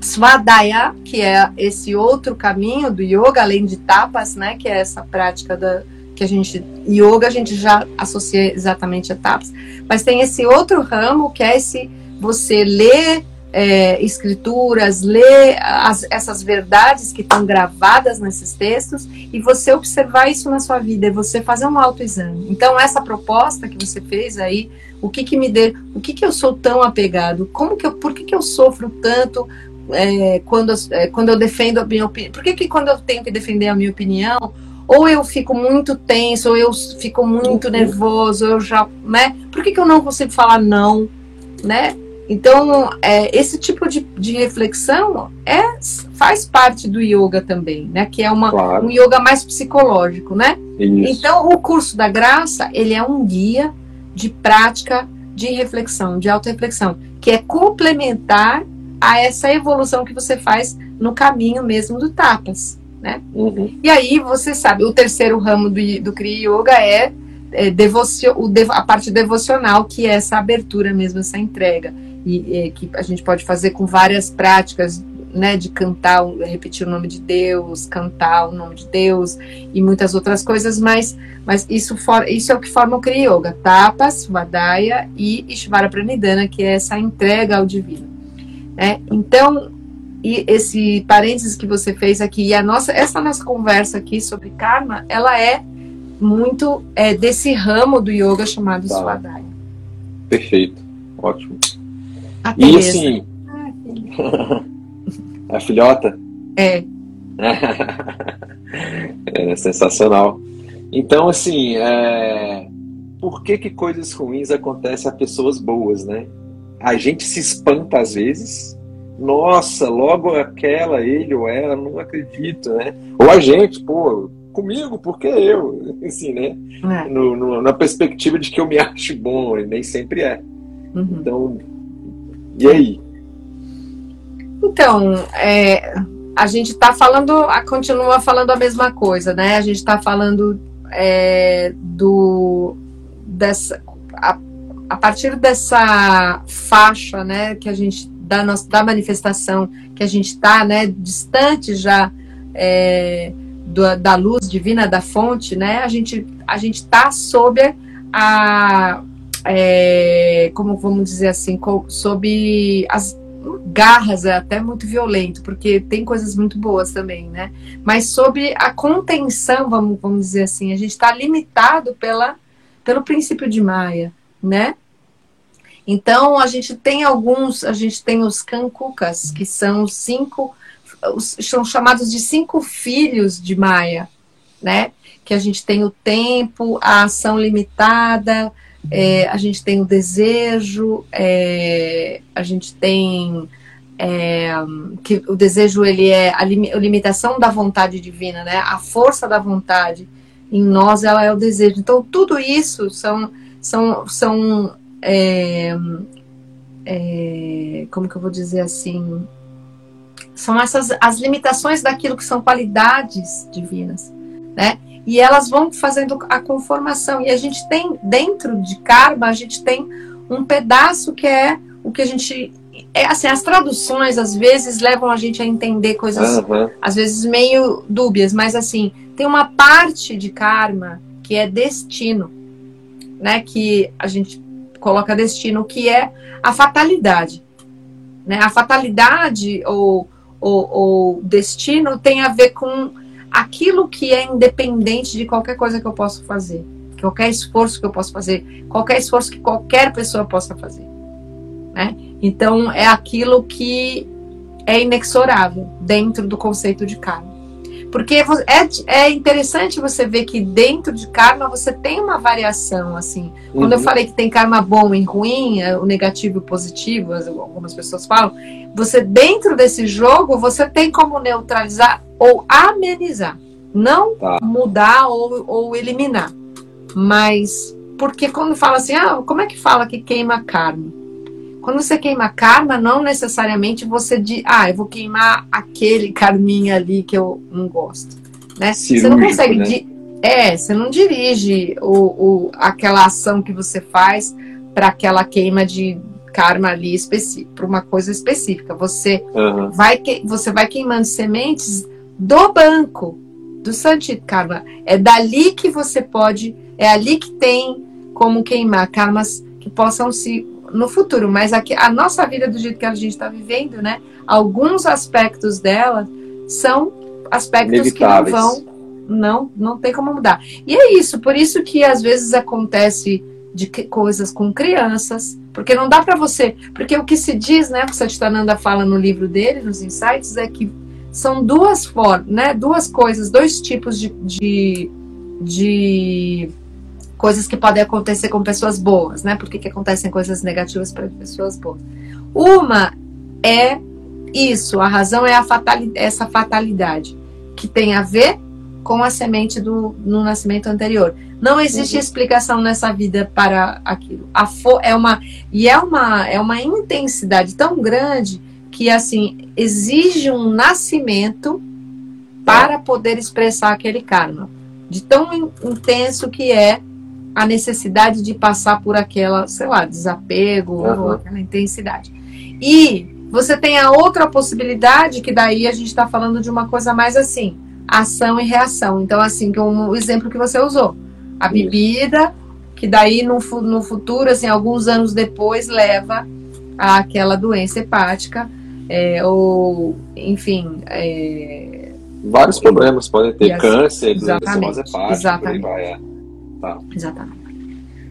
[SPEAKER 2] Svadhyaya, que é esse outro caminho do yoga, além de tapas, né, que é essa prática da que a gente yoga a gente já associa exatamente a tapas, mas tem esse outro ramo que é esse você ler é, escrituras, ler as, essas verdades que estão gravadas nesses textos e você observar isso na sua vida, e você fazer um autoexame. Então essa proposta que você fez aí, o que que me dê, o que que eu sou tão apegado, como que eu, por que que eu sofro tanto é, quando, é, quando eu defendo a minha opinião. Por que, que quando eu tenho que defender a minha opinião, ou eu fico muito tenso, ou eu fico muito nervoso, eu já, né? Por que, que eu não consigo falar não, né? Então, é, esse tipo de, de reflexão é, faz parte do yoga também, né? Que é uma, claro. um yoga mais psicológico, né? Isso. Então, o curso da graça, ele é um guia de prática de reflexão, de auto-reflexão, que é complementar a essa evolução que você faz no caminho mesmo do tapas, né? Uhum. E aí você sabe, o terceiro ramo do, do Kriya Yoga é, é devocio, o, a parte devocional, que é essa abertura mesmo, essa entrega, e, que a gente pode fazer com várias práticas, né, de cantar, repetir o nome de Deus, cantar o nome de Deus e muitas outras coisas, mas, mas isso, for, isso é o que forma o Kriya Yoga, tapas, Vadaya e Ishvara Pranidhana, que é essa entrega ao divino. Né? Então, e esse parênteses que você fez aqui, e a nossa, essa nossa conversa aqui sobre karma, ela é muito é, desse ramo do yoga chamado tá. Swadhyaya.
[SPEAKER 1] Perfeito, ótimo. A e assim, ah, a filhota?
[SPEAKER 2] É.
[SPEAKER 1] é sensacional. Então, assim, é... por que que coisas ruins acontecem a pessoas boas, né? a gente se espanta às vezes. Nossa, logo aquela, ele ou ela, não acredito, né? Ou a gente, pô, comigo, por que eu? Assim, né? É. No, no, na perspectiva de que eu me acho bom, e nem sempre é. Uhum. Então, e aí?
[SPEAKER 2] Então, é, a gente está falando, continua falando a mesma coisa, né? A gente está falando é, do dessa a, a partir dessa faixa, né, que a gente da nossa da manifestação que a gente está, né, distante já é, do, da luz divina da fonte, né? A gente a gente está sob a é, como vamos dizer assim, sob as garras é até muito violento, porque tem coisas muito boas também, né? Mas sobre a contenção, vamos, vamos dizer assim, a gente está limitado pela, pelo princípio de Maia, né? Então a gente tem alguns, a gente tem os cancucas, que são cinco, são chamados de cinco filhos de Maia, né? Que a gente tem o tempo, a ação limitada, é, a gente tem o desejo, é, a gente tem é, que o desejo ele é a, limitação da vontade divina, né? A força da vontade em nós ela é o desejo. Então tudo isso são são são é, é, como que eu vou dizer assim são essas as limitações daquilo que são qualidades divinas, né? E elas vão fazendo a conformação. E a gente tem dentro de karma a gente tem um pedaço que é o que a gente é assim, as traduções às vezes levam a gente a entender coisas uhum. às vezes meio dúbias, mas assim, tem uma parte de karma que é destino, né, que a gente coloca destino, que é a fatalidade, né? A fatalidade ou, ou, ou destino tem a ver com aquilo que é independente de qualquer coisa que eu possa fazer, qualquer esforço que eu possa fazer, qualquer esforço que qualquer pessoa possa fazer, né? Então, é aquilo que é inexorável dentro do conceito de karma. Porque é, é interessante você ver que dentro de karma você tem uma variação, assim. Quando uhum. eu falei que tem karma bom e ruim, é, o negativo e o positivo, algumas pessoas falam, você dentro desse jogo, você tem como neutralizar ou amenizar. Não tá. mudar ou, ou eliminar. Mas, porque quando fala assim, ah, como é que fala que queima karma? Quando você queima karma, não necessariamente você diz, ah, eu vou queimar aquele karminha ali que eu não gosto. Né? Cirúrgico, você não consegue. Né? É, você não dirige o, o, aquela ação que você faz para aquela queima de karma ali específico, para uma coisa específica. Você, uhum. vai que, você vai queimando sementes do banco, do Santit Karma. É dali que você pode, é ali que tem como queimar karmas que possam se no futuro, mas aqui, a nossa vida do jeito que a gente está vivendo, né? Alguns aspectos dela são aspectos que não vão, não, não tem como mudar. E é isso, por isso que às vezes acontece de que, coisas com crianças, porque não dá para você, porque o que se diz, né? O que Satchitananda fala no livro dele, nos insights, é que são duas formas, né? Duas coisas, dois tipos de, de, de coisas que podem acontecer com pessoas boas, né? Por que, que acontecem coisas negativas para pessoas boas? Uma é isso, a razão é a fatalidade, essa fatalidade, que tem a ver com a semente do, no nascimento anterior. Não existe uhum. explicação nessa vida para aquilo. A fo, é uma e é uma é uma intensidade tão grande que assim exige um nascimento para poder expressar aquele karma. De tão intenso que é a necessidade de passar por aquela, sei lá, desapego uhum. ou aquela intensidade. E você tem a outra possibilidade, que daí a gente está falando de uma coisa mais assim, ação e reação. Então, assim, que um, o exemplo que você usou, a bebida, que daí no, no futuro, assim, alguns anos depois, leva àquela doença hepática, é, ou, enfim. É,
[SPEAKER 1] Vários problemas podem ter, câncer, doença hepática, exatamente. por aí vai. É.
[SPEAKER 2] Tá. Exatamente.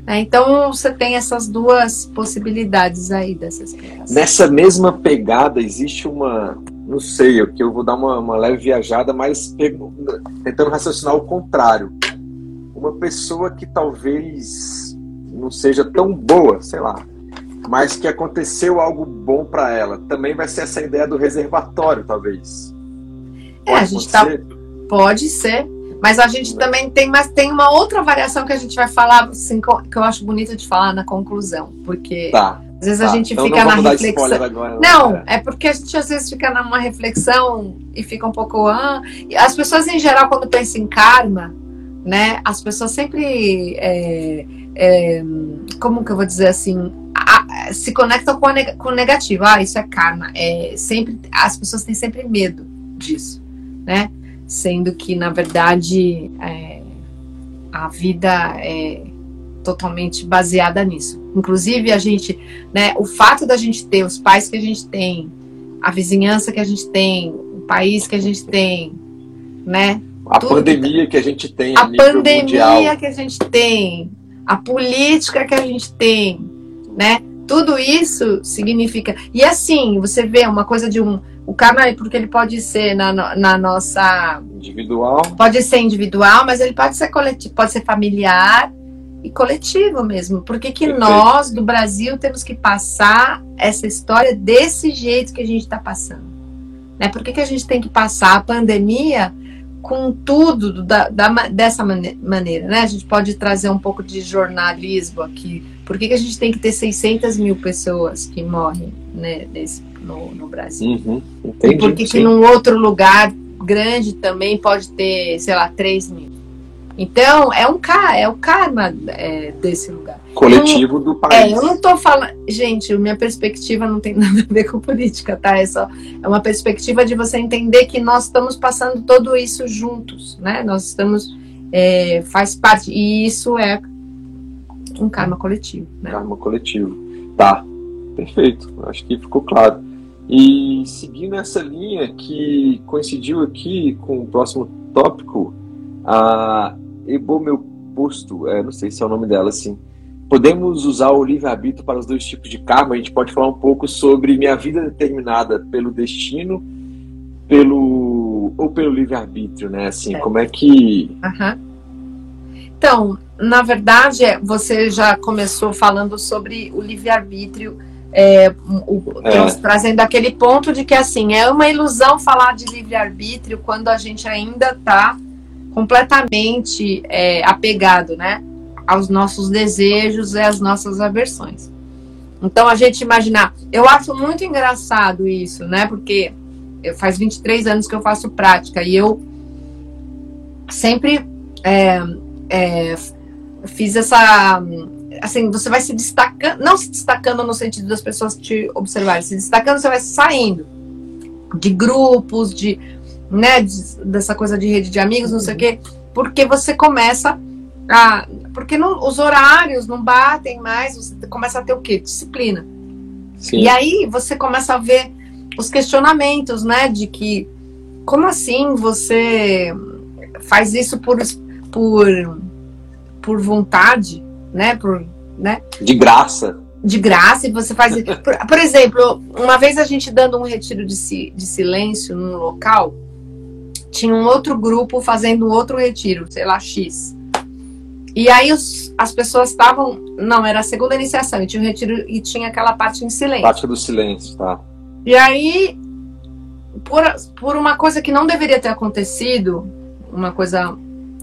[SPEAKER 2] É, então você tem essas duas possibilidades aí dessas crianças.
[SPEAKER 1] Nessa mesma pegada existe uma, não sei, que eu vou dar uma, uma leve viajada, mas tentando raciocinar o contrário. Uma pessoa que talvez não seja tão boa, sei lá, mas que aconteceu algo bom para ela, também vai ser essa ideia do reservatório, talvez.
[SPEAKER 2] Pode é, a gente tá, pode ser, mas a gente também tem, mas tem uma outra variação que a gente vai falar, assim, que eu acho bonito de falar na conclusão, porque
[SPEAKER 1] tá,
[SPEAKER 2] às vezes tá. a gente então fica na reflexão. Agora, não, né? é porque a gente às vezes fica numa reflexão e fica um pouco. Ah, as pessoas em geral, quando pensam em karma, né, as pessoas sempre. É, é, como que eu vou dizer assim? A, se conectam com, a, com o negativo. Ah, isso é karma. É, sempre, as pessoas têm sempre medo disso, né? Sendo que, na verdade, é, a vida é totalmente baseada nisso. Inclusive, a gente, né, o fato da gente ter os pais que a gente tem, a vizinhança que a gente tem, o país que a gente tem, né?
[SPEAKER 1] A pandemia que, que, a gente tem,
[SPEAKER 2] a, a pandemia mundial. que a gente tem, a política que a gente tem, né? Tudo isso significa. E assim, você vê uma coisa de um. O karma, porque ele pode ser na, na nossa.
[SPEAKER 1] Individual.
[SPEAKER 2] Pode ser individual, mas ele pode ser coletivo, pode ser familiar e coletivo mesmo. Por que, que nós, do Brasil, temos que passar essa história desse jeito que a gente está passando? Né? Por que, que a gente tem que passar a pandemia com tudo da, da, dessa maneira, né? A gente pode trazer um pouco de jornalismo aqui. Por que, que a gente tem que ter 600 mil pessoas que morrem né, nesse, no, no Brasil?
[SPEAKER 1] Uhum, entendi,
[SPEAKER 2] e por que, que num outro lugar grande também pode ter, sei lá, 3 mil? Então, é um é o karma é, desse lugar.
[SPEAKER 1] Coletivo do país.
[SPEAKER 2] É, eu não tô falando. Gente, minha perspectiva não tem nada a ver com política, tá? É só é uma perspectiva de você entender que nós estamos passando tudo isso juntos, né? Nós estamos. É, faz parte. E isso é um karma coletivo. Né?
[SPEAKER 1] Karma coletivo. Tá, perfeito. Acho que ficou claro. E seguindo essa linha que coincidiu aqui com o próximo tópico, a Ebo meu posto, é, não sei se é o nome dela assim. Podemos usar o livre-arbítrio para os dois tipos de karma. A gente pode falar um pouco sobre minha vida determinada pelo destino, pelo ou pelo livre-arbítrio, né? Assim, é. como é que.
[SPEAKER 2] Uhum. Então, na verdade, é, você já começou falando sobre o livre-arbítrio, é, é. trazendo aquele ponto de que assim é uma ilusão falar de livre-arbítrio quando a gente ainda está completamente é, apegado, né, aos nossos desejos e às nossas aversões. Então a gente imaginar, eu acho muito engraçado isso, né, porque faz 23 anos que eu faço prática e eu sempre é, é, fiz essa assim, você vai se destacando, não se destacando no sentido das pessoas te observarem, se destacando, você vai saindo de grupos, de né, dessa coisa de rede de amigos, não sei o quê, porque você começa a. Porque não, os horários não batem mais, você começa a ter o quê? Disciplina. Sim. E aí você começa a ver os questionamentos, né, de que como assim você faz isso por, por, por vontade, né, por, né?
[SPEAKER 1] De graça.
[SPEAKER 2] De graça, e você faz. por, por exemplo, uma vez a gente dando um retiro de, si, de silêncio num local, tinha um outro grupo fazendo outro retiro, sei lá, X. E aí os, as pessoas estavam. Não, era a segunda iniciação, e tinha um retiro e tinha aquela parte em silêncio.
[SPEAKER 1] Parte do silêncio, tá.
[SPEAKER 2] E aí, por, por uma coisa que não deveria ter acontecido, uma coisa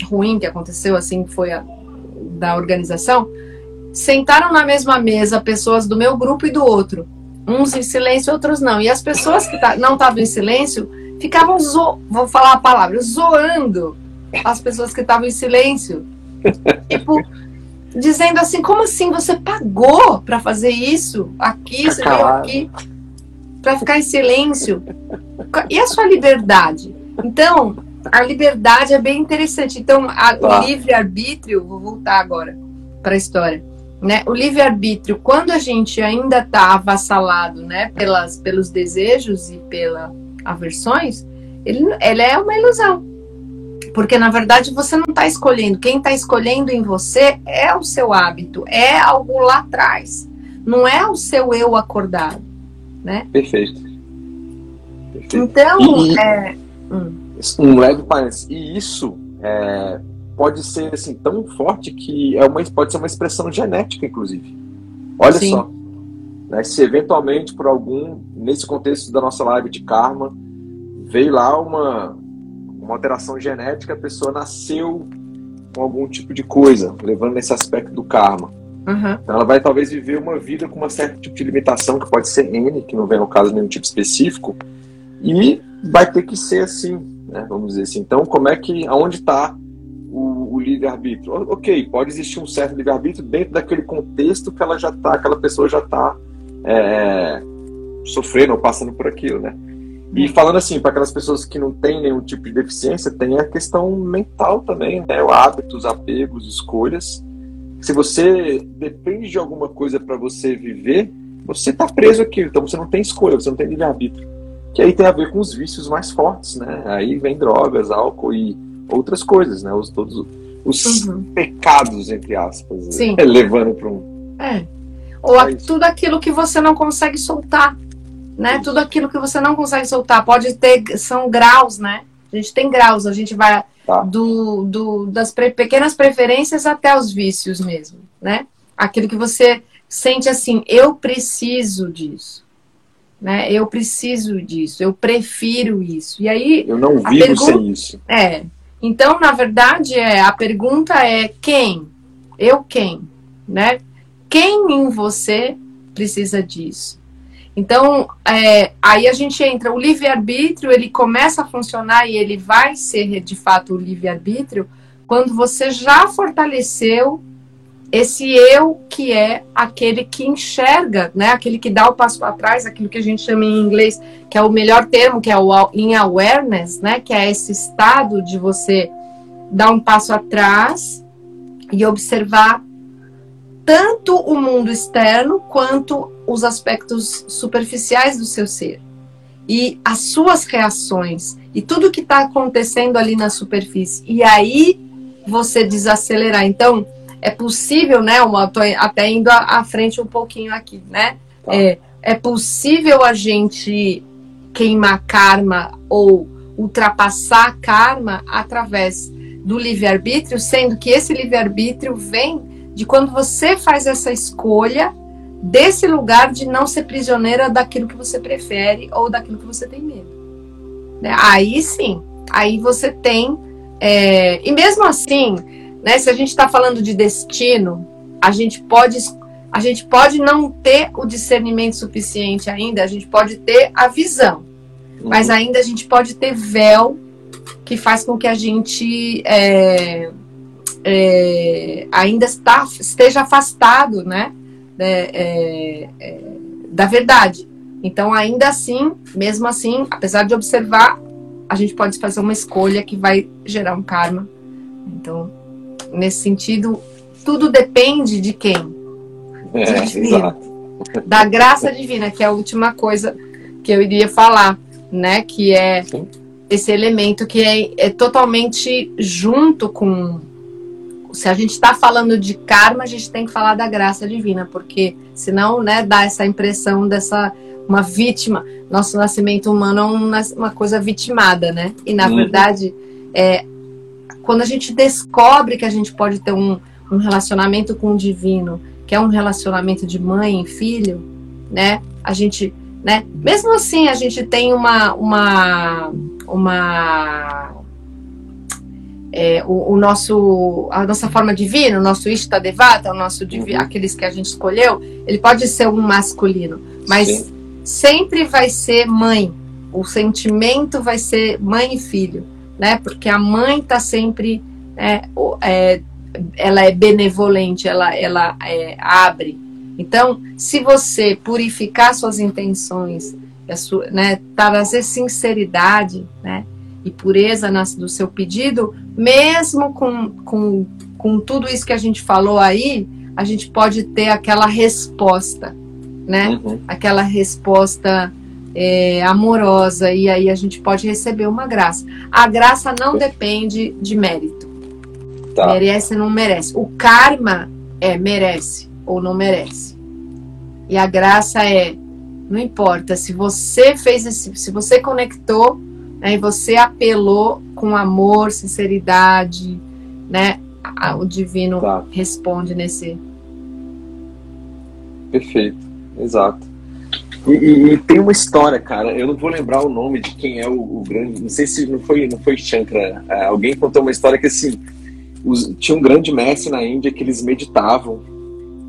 [SPEAKER 2] ruim que aconteceu, assim, foi a da organização, sentaram na mesma mesa pessoas do meu grupo e do outro. Uns em silêncio, outros não. E as pessoas que não estavam em silêncio ficavam, zo... vou falar a palavra, zoando as pessoas que estavam em silêncio. tipo, dizendo assim, como assim você pagou para fazer isso aqui, você veio aqui para ficar em silêncio? E a sua liberdade? Então, a liberdade é bem interessante. Então, a, o livre-arbítrio, vou voltar agora para a história. Né? O livre-arbítrio, quando a gente ainda está avassalado né, pelas, pelos desejos e pela aversões, ele, ele é uma ilusão. Porque, na verdade, você não está escolhendo. Quem está escolhendo em você é o seu hábito, é algo lá atrás. Não é o seu eu acordado. Né?
[SPEAKER 1] Perfeito. Perfeito.
[SPEAKER 2] Então, e, é...
[SPEAKER 1] Hum. Um leve parênteses. E isso é, pode ser assim, tão forte que é uma, pode ser uma expressão genética, inclusive. Olha Sim. só. Né? Se eventualmente, por algum, nesse contexto da nossa live de karma, veio lá uma, uma alteração genética, a pessoa nasceu com algum tipo de coisa, levando nesse aspecto do karma. Uhum. Então ela vai talvez viver uma vida com uma certa tipo de limitação, que pode ser N, que não vem ao caso nenhum tipo específico, e vai ter que ser assim, né? vamos dizer assim. Então, como é que, aonde está o, o livre-arbítrio? Ok, pode existir um certo livre-arbítrio dentro daquele contexto que ela já está, aquela pessoa já está é, sofrendo ou passando por aquilo, né? E falando assim, para aquelas pessoas que não têm nenhum tipo de deficiência, tem a questão mental também, né? Hábitos, apegos, escolhas. Se você depende de alguma coisa para você viver, você está preso aqui. Então você não tem escolha, você não tem livre-arbítrio. Que aí tem a ver com os vícios mais fortes, né? Aí vem drogas, álcool e outras coisas, né? Os, todos os uhum. pecados, entre aspas,
[SPEAKER 2] Sim.
[SPEAKER 1] levando para um.
[SPEAKER 2] É. Ou a, tudo aquilo que você não consegue soltar né? Tudo aquilo que você não consegue soltar. Pode ter, são graus, né? A gente tem graus, a gente vai tá. do, do, das pre, pequenas preferências até os vícios mesmo, né? Aquilo que você sente assim, eu preciso disso. Né? Eu preciso disso, eu prefiro isso. E aí.
[SPEAKER 1] Eu não vivo pergunta, sem isso.
[SPEAKER 2] É. Então, na verdade, é, a pergunta é quem? Eu quem? Né? Quem em você precisa disso? Então, é, aí a gente entra, o livre-arbítrio, ele começa a funcionar e ele vai ser de fato o livre-arbítrio quando você já fortaleceu esse eu que é aquele que enxerga, né? Aquele que dá o passo para trás, aquilo que a gente chama em inglês, que é o melhor termo, que é o in awareness, né? Que é esse estado de você dar um passo atrás e observar tanto o mundo externo quanto os aspectos superficiais do seu ser. E as suas reações e tudo que está acontecendo ali na superfície. E aí você desacelerar. Então, é possível, né? Uma, tô até indo à, frente um pouquinho aqui, né? Tá. É, é possível a gente queimar karma ou ultrapassar karma através do livre-arbítrio, sendo que esse livre-arbítrio vem de quando você faz essa escolha desse lugar de não ser prisioneira daquilo que você prefere ou daquilo que você tem medo. Né? Aí sim, aí você tem. É, e mesmo assim, né, se a gente está falando de destino, a gente pode a gente pode não ter o discernimento suficiente ainda, a gente pode ter a visão, uhum. mas ainda a gente pode ter véu que faz com que a gente é, é, ainda está, esteja afastado né, é, é, da verdade. Então, ainda assim, mesmo assim, apesar de observar, a gente pode fazer uma escolha que vai gerar um karma. Então, nesse sentido, tudo depende de quem?
[SPEAKER 1] É,
[SPEAKER 2] da graça divina, que é a última coisa que eu iria falar, né? Que é esse elemento que é, é totalmente junto com se a gente está falando de karma, a gente tem que falar da graça divina, porque senão, né, dá essa impressão dessa uma vítima. Nosso nascimento humano é uma, uma coisa vitimada, né? E na uhum. verdade, é, quando a gente descobre que a gente pode ter um, um relacionamento com o divino, que é um relacionamento de mãe e filho, né? A gente, né? Mesmo assim, a gente tem uma uma uma é, o, o, nosso, a nossa forma divina, o nosso Ishtadevata, o nosso uhum. aqueles que a gente escolheu, ele pode ser um masculino, mas Sim. sempre vai ser mãe. O sentimento vai ser mãe e filho, né? Porque a mãe está sempre, é, é, ela é benevolente, ela, ela é, abre. Então, se você purificar suas intenções, a sua, né, trazer sinceridade, né? e pureza do seu pedido, mesmo com, com, com tudo isso que a gente falou aí, a gente pode ter aquela resposta, né? Uhum. Aquela resposta é, amorosa, e aí a gente pode receber uma graça. A graça não depende de mérito. Tá. Merece ou não merece. O karma é merece ou não merece. E a graça é, não importa, se você fez esse, se você conectou né, e você apelou com amor, sinceridade, né? O divino tá. responde nesse.
[SPEAKER 1] Perfeito, exato. E, e, e, tem uma história, cara. Eu não vou lembrar o nome de quem é o, o grande. Não sei se não foi, não foi Shankara. É, alguém contou uma história que assim os, tinha um grande mestre na Índia que eles meditavam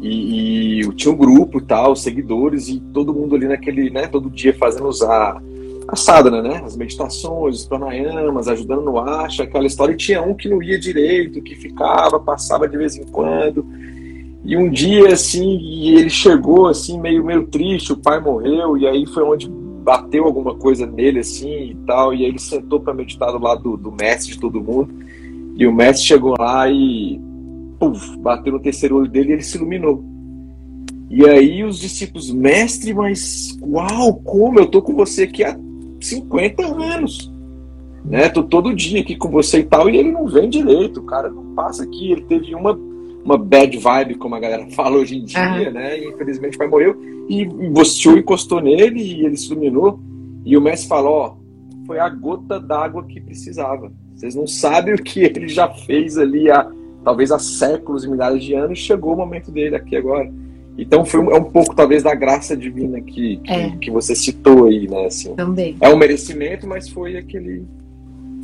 [SPEAKER 1] e, e tinha um grupo e tal, seguidores e todo mundo ali naquele, né? Todo dia fazendo usar a sadhana, né? As meditações, os pranayamas, ajudando no acha, aquela história. E tinha um que não ia direito, que ficava, passava de vez em quando. E um dia, assim, ele chegou, assim, meio, meio triste, o pai morreu, e aí foi onde bateu alguma coisa nele assim e tal, e aí ele sentou para meditar do lado do, do mestre de todo mundo, e o mestre chegou lá e puff, bateu no terceiro olho dele e ele se iluminou. E aí os discípulos, mestre, mas uau, como eu tô com você aqui há 50 anos, né? Tô todo dia aqui com você e tal, e ele não vem direito, cara não passa aqui, ele teve uma uma bad vibe, como a galera fala hoje em dia, né? E infelizmente o pai morreu. E você encostou nele e ele se iluminou. E o mestre falou: Ó, foi a gota d'água que precisava. Vocês não sabem o que ele já fez ali há talvez há séculos e milhares de anos. Chegou o momento dele aqui agora. Então foi um, é um pouco talvez da graça divina que, que, é. que, você citou aí, né? Assim,
[SPEAKER 2] Também.
[SPEAKER 1] É um merecimento, mas foi aquele.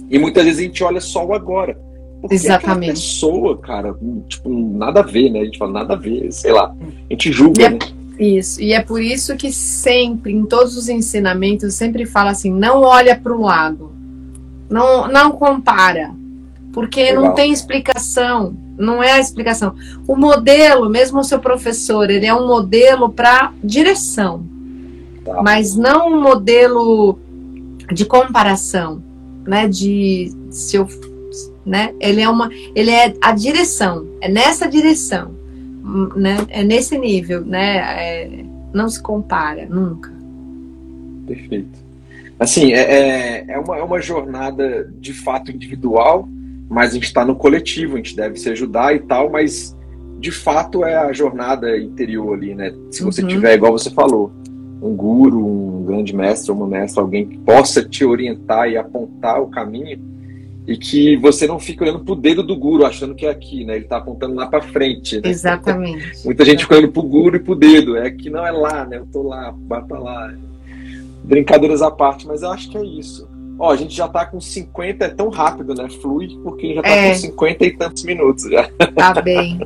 [SPEAKER 1] E muitas vezes a gente olha só o agora. Porque
[SPEAKER 2] Exatamente.
[SPEAKER 1] pessoa, cara, tipo, nada a ver, né? A gente fala nada a ver, sei lá. A gente julga,
[SPEAKER 2] é,
[SPEAKER 1] né?
[SPEAKER 2] Isso. E é por isso que sempre, em todos os ensinamentos, sempre fala assim: não olha para o lado. Não, não compara. Porque Legal. não tem explicação. Não é a explicação. O modelo, mesmo o seu professor, ele é um modelo para direção. Tá. Mas não um modelo de comparação, né? De se eu né? Ele é uma, ele é a direção, é nessa direção, né? É nesse nível, né? É, não se compara nunca.
[SPEAKER 1] Perfeito. Assim, é, é, é, uma, é uma jornada de fato individual, mas a gente está no coletivo, a gente deve se ajudar e tal, mas de fato é a jornada interior ali, né? Se você uhum. tiver, igual você falou, um guru, um grande mestre, uma mestra, alguém que possa te orientar e apontar o caminho, e que você não fica olhando pro dedo do guru, achando que é aqui, né? Ele tá apontando lá para frente. Né?
[SPEAKER 2] Exatamente.
[SPEAKER 1] Muita gente fica olhando pro guru e pro dedo. É que não é lá, né? Eu tô lá, pra lá. Brincadeiras à parte, mas eu acho que é isso. Ó, a gente já tá com 50, é tão rápido, né? Flui, porque já tá é. com 50 e tantos minutos já.
[SPEAKER 2] Tá bem.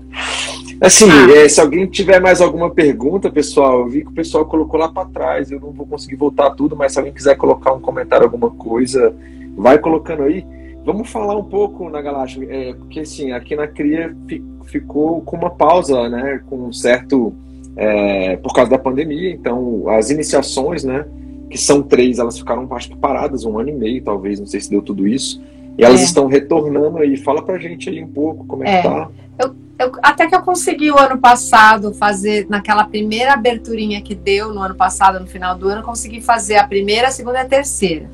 [SPEAKER 1] assim, ah. é, se alguém tiver mais alguma pergunta, pessoal, eu vi que o pessoal colocou lá para trás, eu não vou conseguir voltar tudo, mas se alguém quiser colocar um comentário, alguma coisa, vai colocando aí. Vamos falar um pouco na Galáxia, é, porque assim, aqui na Cria ficou com uma pausa, né, com um certo, é, por causa da pandemia, então as iniciações, né, que são três, elas ficaram acho paradas um ano e meio, talvez, não sei se deu tudo isso, e elas é. estão retornando aí. Fala pra gente aí um pouco como é, é. que tá.
[SPEAKER 2] Eu, eu, até que eu consegui o ano passado fazer, naquela primeira aberturinha que deu no ano passado, no final do ano, consegui fazer a primeira, a segunda e a terceira.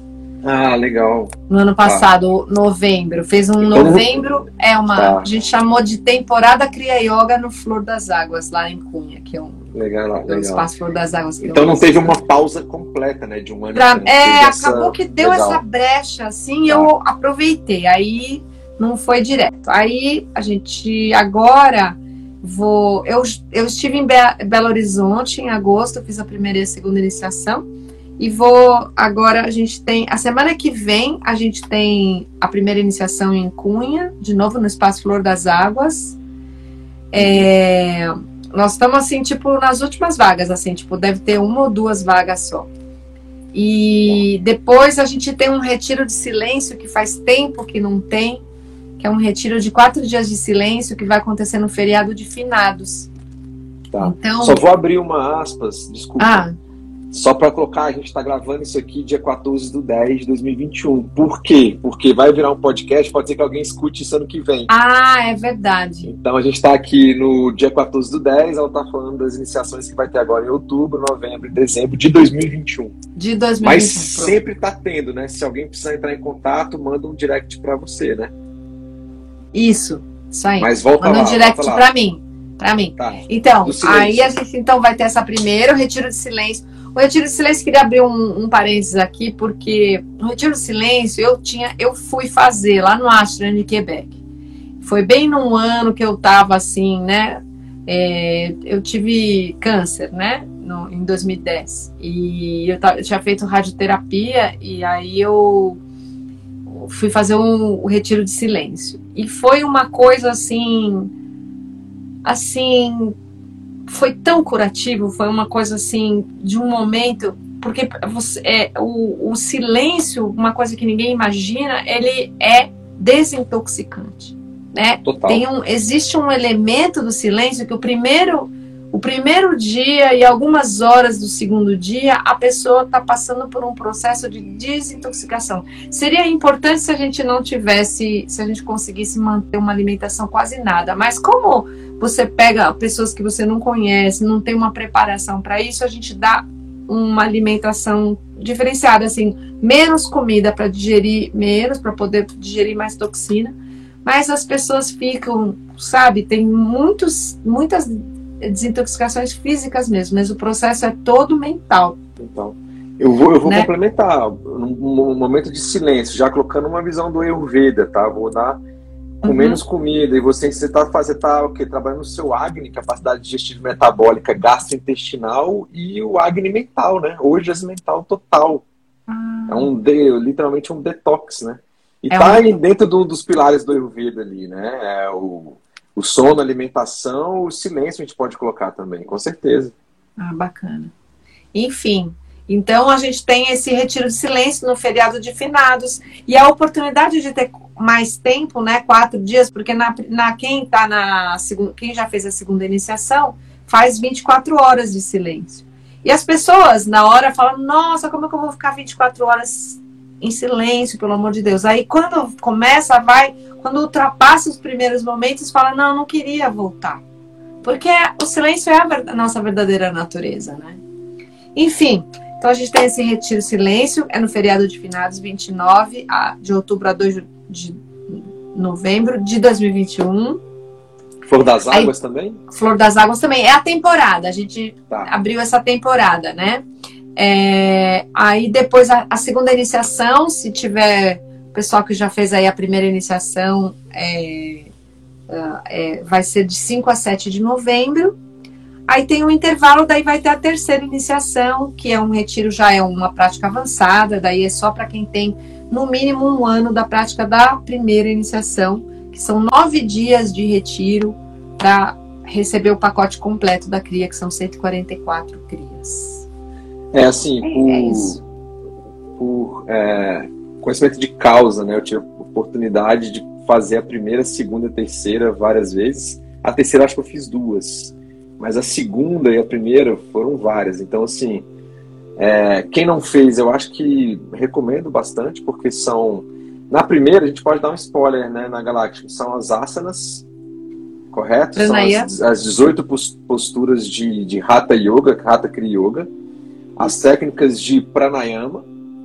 [SPEAKER 1] Ah, legal.
[SPEAKER 2] No ano passado, tá. novembro. Fez um então, novembro, é uma. Tá. A gente chamou de temporada Cria Yoga no Flor das Águas, lá em Cunha, que é um.
[SPEAKER 1] Legal, legal.
[SPEAKER 2] espaço Flor das Águas.
[SPEAKER 1] Então não teve uma pausa completa, né? De um ano.
[SPEAKER 2] Pra, é, acabou que deu legal. essa brecha, assim, tá. eu aproveitei. Aí não foi direto. Aí a gente agora vou. Eu, eu estive em Be Belo Horizonte em agosto, fiz a primeira e a segunda iniciação. E vou agora a gente tem a semana que vem a gente tem a primeira iniciação em Cunha, de novo no Espaço Flor das Águas. É, nós estamos assim tipo nas últimas vagas, assim tipo deve ter uma ou duas vagas só. E depois a gente tem um retiro de silêncio que faz tempo que não tem, que é um retiro de quatro dias de silêncio que vai acontecer no feriado de finados.
[SPEAKER 1] Tá. Então, Só vou abrir uma aspas, desculpa. Ah. Só para colocar, a gente está gravando isso aqui dia 14 do 10 de 2021. Por quê? Porque vai virar um podcast, pode ser que alguém escute isso ano que vem.
[SPEAKER 2] Ah, é verdade.
[SPEAKER 1] Então a gente está aqui no dia 14 do 10, ela está falando das iniciações que vai ter agora em outubro, novembro e dezembro de 2021.
[SPEAKER 2] De 2021.
[SPEAKER 1] Mas sempre está tendo, né? Se alguém precisar entrar em contato, manda um direct para você, né?
[SPEAKER 2] Isso, isso aí.
[SPEAKER 1] Mas volta
[SPEAKER 2] manda
[SPEAKER 1] lá,
[SPEAKER 2] um direct para mim. Para mim. Tá. Então, aí a gente então vai ter essa primeira, o retiro de silêncio o Retiro do Silêncio, queria abrir um, um parênteses aqui, porque no Retiro do Silêncio eu tinha, eu fui fazer lá no Ashram de Quebec. Foi bem num ano que eu estava assim, né? É, eu tive câncer, né? No, em 2010. E eu, eu, tinha feito radioterapia e aí eu fui fazer um, um retiro de silêncio. E foi uma coisa assim, assim, foi tão curativo, foi uma coisa assim, de um momento, porque você, é, o, o silêncio, uma coisa que ninguém imagina, ele é desintoxicante. Né? Tem um, existe um elemento do silêncio que o primeiro, o primeiro dia e algumas horas do segundo dia, a pessoa está passando por um processo de desintoxicação. Seria importante se a gente não tivesse, se a gente conseguisse manter uma alimentação quase nada. Mas como você pega pessoas que você não conhece, não tem uma preparação para isso, a gente dá uma alimentação diferenciada, assim, menos comida para digerir menos, para poder digerir mais toxina. Mas as pessoas ficam, sabe, tem muitos, muitas desintoxicações físicas mesmo, mas o processo é todo mental.
[SPEAKER 1] Então, eu vou, eu vou né? complementar um, momento de silêncio, já colocando uma visão do Ayurveda, tá? Vou dar com uhum. menos comida e você você tá fazendo tá o que trabalhando no seu Agni, capacidade digestiva metabólica, gastrointestinal e o Agni mental, né? Hoje é mental total. Ah. É um de, literalmente um detox, né? E é tá um... dentro do, dos pilares do Ayurveda ali, né? É o o sono, a alimentação, o silêncio a gente pode colocar também, com certeza.
[SPEAKER 2] Ah, bacana. Enfim, então a gente tem esse retiro de silêncio no feriado de finados e a oportunidade de ter mais tempo, né, quatro dias, porque na, na quem tá na quem já fez a segunda iniciação faz 24 horas de silêncio. E as pessoas na hora falam: "Nossa, como é que eu vou ficar 24 horas em silêncio, pelo amor de Deus?". Aí quando começa, vai quando ultrapassa os primeiros momentos, fala: Não, não queria voltar. Porque o silêncio é a, a nossa verdadeira natureza, né? Enfim, então a gente tem esse retiro silêncio, é no feriado de finados 29 de outubro a 2 de novembro de 2021.
[SPEAKER 1] Flor das Águas Aí, também?
[SPEAKER 2] Flor das Águas também. É a temporada, a gente tá. abriu essa temporada, né? É, aí depois a, a, segunda iniciação, se tiver pessoal que já fez aí a primeira iniciação é, é, vai ser de 5 a 7 de novembro. Aí tem um intervalo, daí vai ter a terceira iniciação, que é um retiro, já é uma prática avançada, daí é só para quem tem no mínimo um ano da prática da primeira iniciação, que são nove dias de retiro para receber o pacote completo da cria, que são 144 crias.
[SPEAKER 1] É assim, é, por, é por é, conhecimento de causa, né? Eu tive a oportunidade de fazer a primeira, segunda, terceira várias vezes. A terceira acho que eu fiz duas, mas a segunda e a primeira foram várias. Então assim, é, quem não fez, eu acho que recomendo bastante porque são na primeira a gente pode dar um spoiler, né? Na Galáctica são as asanas, correto? São as, as 18 posturas de, de Hatha Yoga, Hatha Kriya Yoga, as técnicas de Pranayama,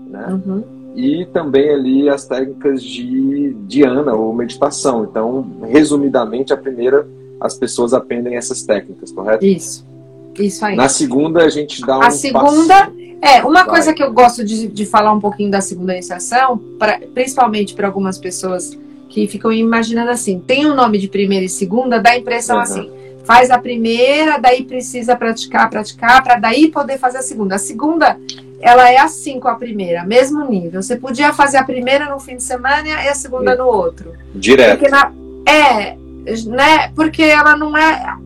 [SPEAKER 1] né? Uhum e também ali as técnicas de Diana ou meditação. Então, resumidamente, a primeira as pessoas aprendem essas técnicas, correto?
[SPEAKER 2] Isso. Isso aí.
[SPEAKER 1] Na segunda a gente dá um
[SPEAKER 2] A segunda passo. é uma Vai. coisa que eu gosto de, de falar um pouquinho da segunda iniciação, pra, principalmente para algumas pessoas que ficam imaginando assim, tem o um nome de primeira e segunda, dá a impressão uhum. assim, faz a primeira, daí precisa praticar, praticar, para daí poder fazer a segunda. A segunda ela é assim com a primeira, mesmo nível. Você podia fazer a primeira no fim de semana e a segunda no outro.
[SPEAKER 1] Direto.
[SPEAKER 2] Porque na, é, né? Porque ela não é.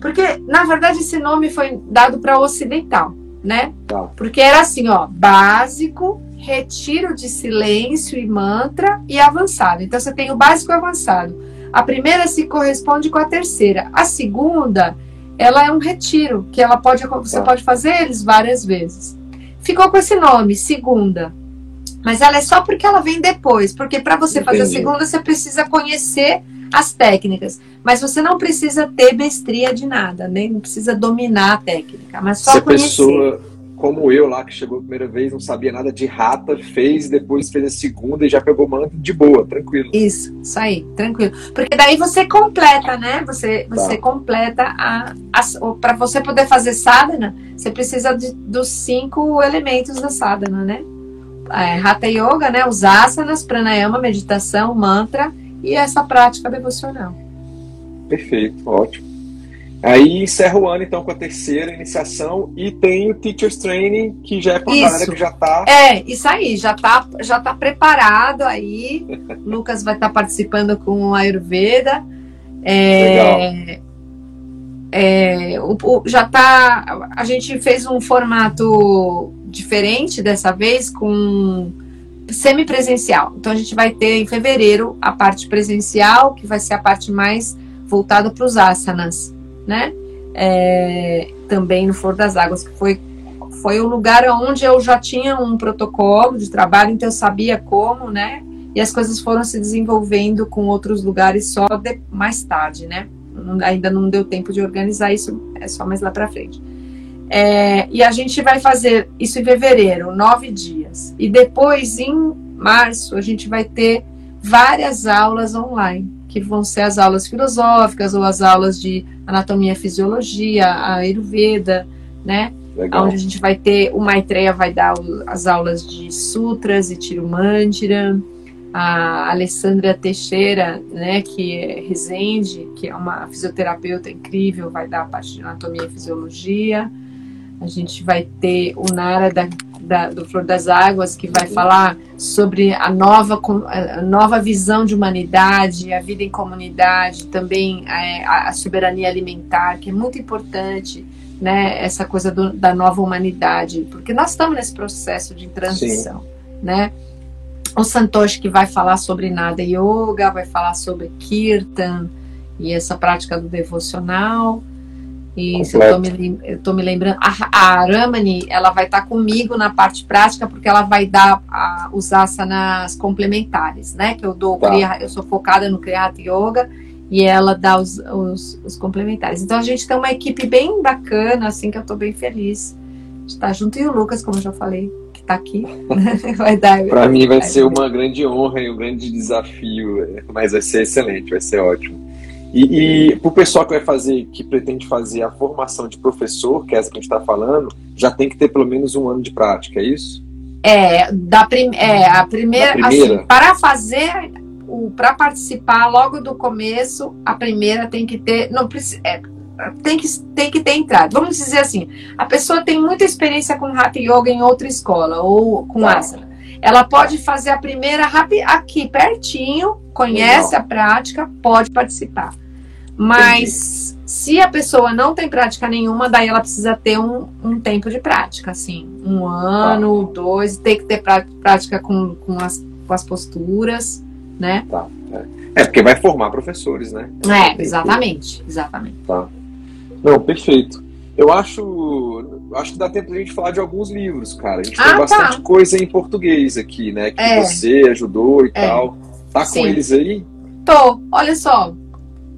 [SPEAKER 2] Porque, na verdade, esse nome foi dado para ocidental, né? Tá. Porque era assim, ó, básico, retiro de silêncio e mantra e avançado. Então você tem o básico e o avançado. A primeira se corresponde com a terceira. A segunda, ela é um retiro, que ela pode, você tá. pode fazer eles várias vezes ficou com esse nome, segunda. Mas ela é só porque ela vem depois, porque para você Entendi. fazer a segunda você precisa conhecer as técnicas, mas você não precisa ter mestria de nada, nem não precisa dominar a técnica, mas só Se conhecer. pessoa
[SPEAKER 1] como eu lá, que chegou a primeira vez, não sabia nada de rata, fez, depois fez a segunda e já pegou manto de boa, tranquilo.
[SPEAKER 2] Isso, isso aí, tranquilo. Porque daí você completa, né? Você, você tá. completa a, a para você poder fazer sadhana, você precisa de, dos cinco elementos da sadhana, né? É, Hatha Yoga, né? Os asanas, pranayama, meditação, mantra e essa prática devocional.
[SPEAKER 1] Perfeito, ótimo. Aí encerra o ano, então, com a terceira iniciação e tem o Teacher's Training, que já é com a galera que já está.
[SPEAKER 2] É, isso aí, já está já tá preparado aí. Lucas vai estar tá participando com o Ayurveda. É, Legal. É, o, o, já tá. A gente fez um formato diferente dessa vez, com semipresencial. Então a gente vai ter em fevereiro a parte presencial, que vai ser a parte mais voltada para os asanas né? é, também no Flor das Águas, que foi, foi o lugar onde eu já tinha um protocolo de trabalho, então eu sabia como, né? E as coisas foram se desenvolvendo com outros lugares só de, mais tarde, né? Ainda não deu tempo de organizar isso, é só mais lá para frente. É, e a gente vai fazer isso em fevereiro, nove dias. E depois, em março, a gente vai ter várias aulas online, que vão ser as aulas filosóficas ou as aulas de anatomia e fisiologia, a Ayurveda, né? Legal. Onde a gente vai ter, o Maitreya vai dar as aulas de sutras e tirumandira, a Alessandra Teixeira, né, que é Resende, que é uma fisioterapeuta incrível, vai dar a parte de anatomia e fisiologia. A gente vai ter o Nara da, da, do Flor das Águas, que vai falar sobre a nova, a nova visão de humanidade, a vida em comunidade, também a, a soberania alimentar, que é muito importante, né, essa coisa do, da nova humanidade, porque nós estamos nesse processo de transição, Sim. né? o Santoshi que vai falar sobre nada yoga, vai falar sobre kirtan e essa prática do devocional. E eu me, eu tô me lembrando, a, a Aramani, ela vai estar tá comigo na parte prática, porque ela vai dar a, os asanas complementares, né? Que eu dou, tá. eu sou focada no Kriyat Yoga e ela dá os, os, os, complementares. Então a gente tem uma equipe bem bacana, assim, que eu estou bem feliz de estar junto. E o Lucas, como eu já falei, estar tá aqui.
[SPEAKER 1] vai dar. Para mim vai ser uma grande honra e um grande desafio, mas vai ser excelente, vai ser ótimo. E, e para o pessoal que vai fazer, que pretende fazer a formação de professor, que é essa que a gente está falando, já tem que ter pelo menos um ano de prática, é isso?
[SPEAKER 2] É, da prim é a primeira, primeira. Assim, para fazer para participar logo do começo, a primeira tem que ter, não precisa, é, tem que, tem que ter entrado. Vamos dizer assim, a pessoa tem muita experiência com Hatha Yoga em outra escola ou com tá. asana. Ela pode fazer a primeira aqui pertinho, conhece Legal. a prática, pode participar. Mas Entendi. se a pessoa não tem prática nenhuma, daí ela precisa ter um, um tempo de prática, assim, um ano, tá. dois, tem que ter prática com, com, as, com as posturas, né?
[SPEAKER 1] Tá. É. é porque vai formar professores, né?
[SPEAKER 2] É, exatamente, exatamente.
[SPEAKER 1] Tá. Não, perfeito. Eu acho, acho que dá tempo de a gente falar de alguns livros, cara. A gente ah, tem bastante tá. coisa em português aqui, né? Que é. você ajudou e é. tal. Tá Sim. com eles aí?
[SPEAKER 2] Tô. Olha só.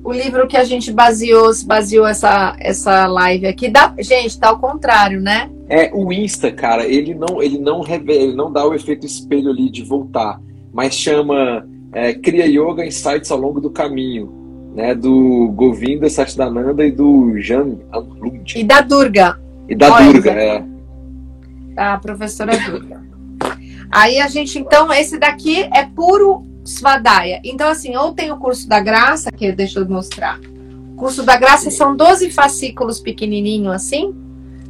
[SPEAKER 2] O livro que a gente baseou, baseou essa, essa live aqui. Dá, gente, tá ao contrário, né?
[SPEAKER 1] É, o Insta, cara, ele não, ele não revela, ele não dá o efeito espelho ali de voltar, mas chama é, Cria Yoga Insights ao longo do caminho né, do Govinda Satchidananda e do Jan.
[SPEAKER 2] E da Durga.
[SPEAKER 1] E da Olha, Durga, é.
[SPEAKER 2] A professora Durga. Aí a gente, então, esse daqui é puro Svadaya. Então, assim, ou tem o curso da graça, que deixa eu mostrar. O curso da graça são 12 fascículos pequenininho assim,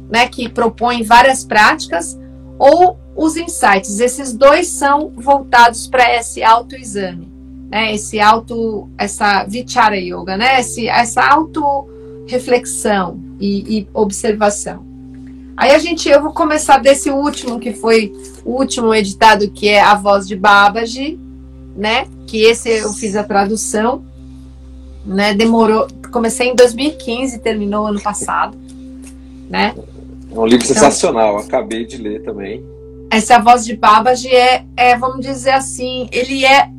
[SPEAKER 2] né, que propõem várias práticas, ou os insights. Esses dois são voltados para esse autoexame né, esse auto, essa vichara yoga, né, esse, essa auto reflexão e, e, observação. Aí a gente, eu vou começar desse último que foi o último editado que é a voz de Babaji, né, que esse eu fiz a tradução, né, demorou, comecei em 2015, terminou ano passado, né.
[SPEAKER 1] É um livro então, sensacional, acabei de ler também.
[SPEAKER 2] Essa voz de Babaji é, é, vamos dizer assim, ele é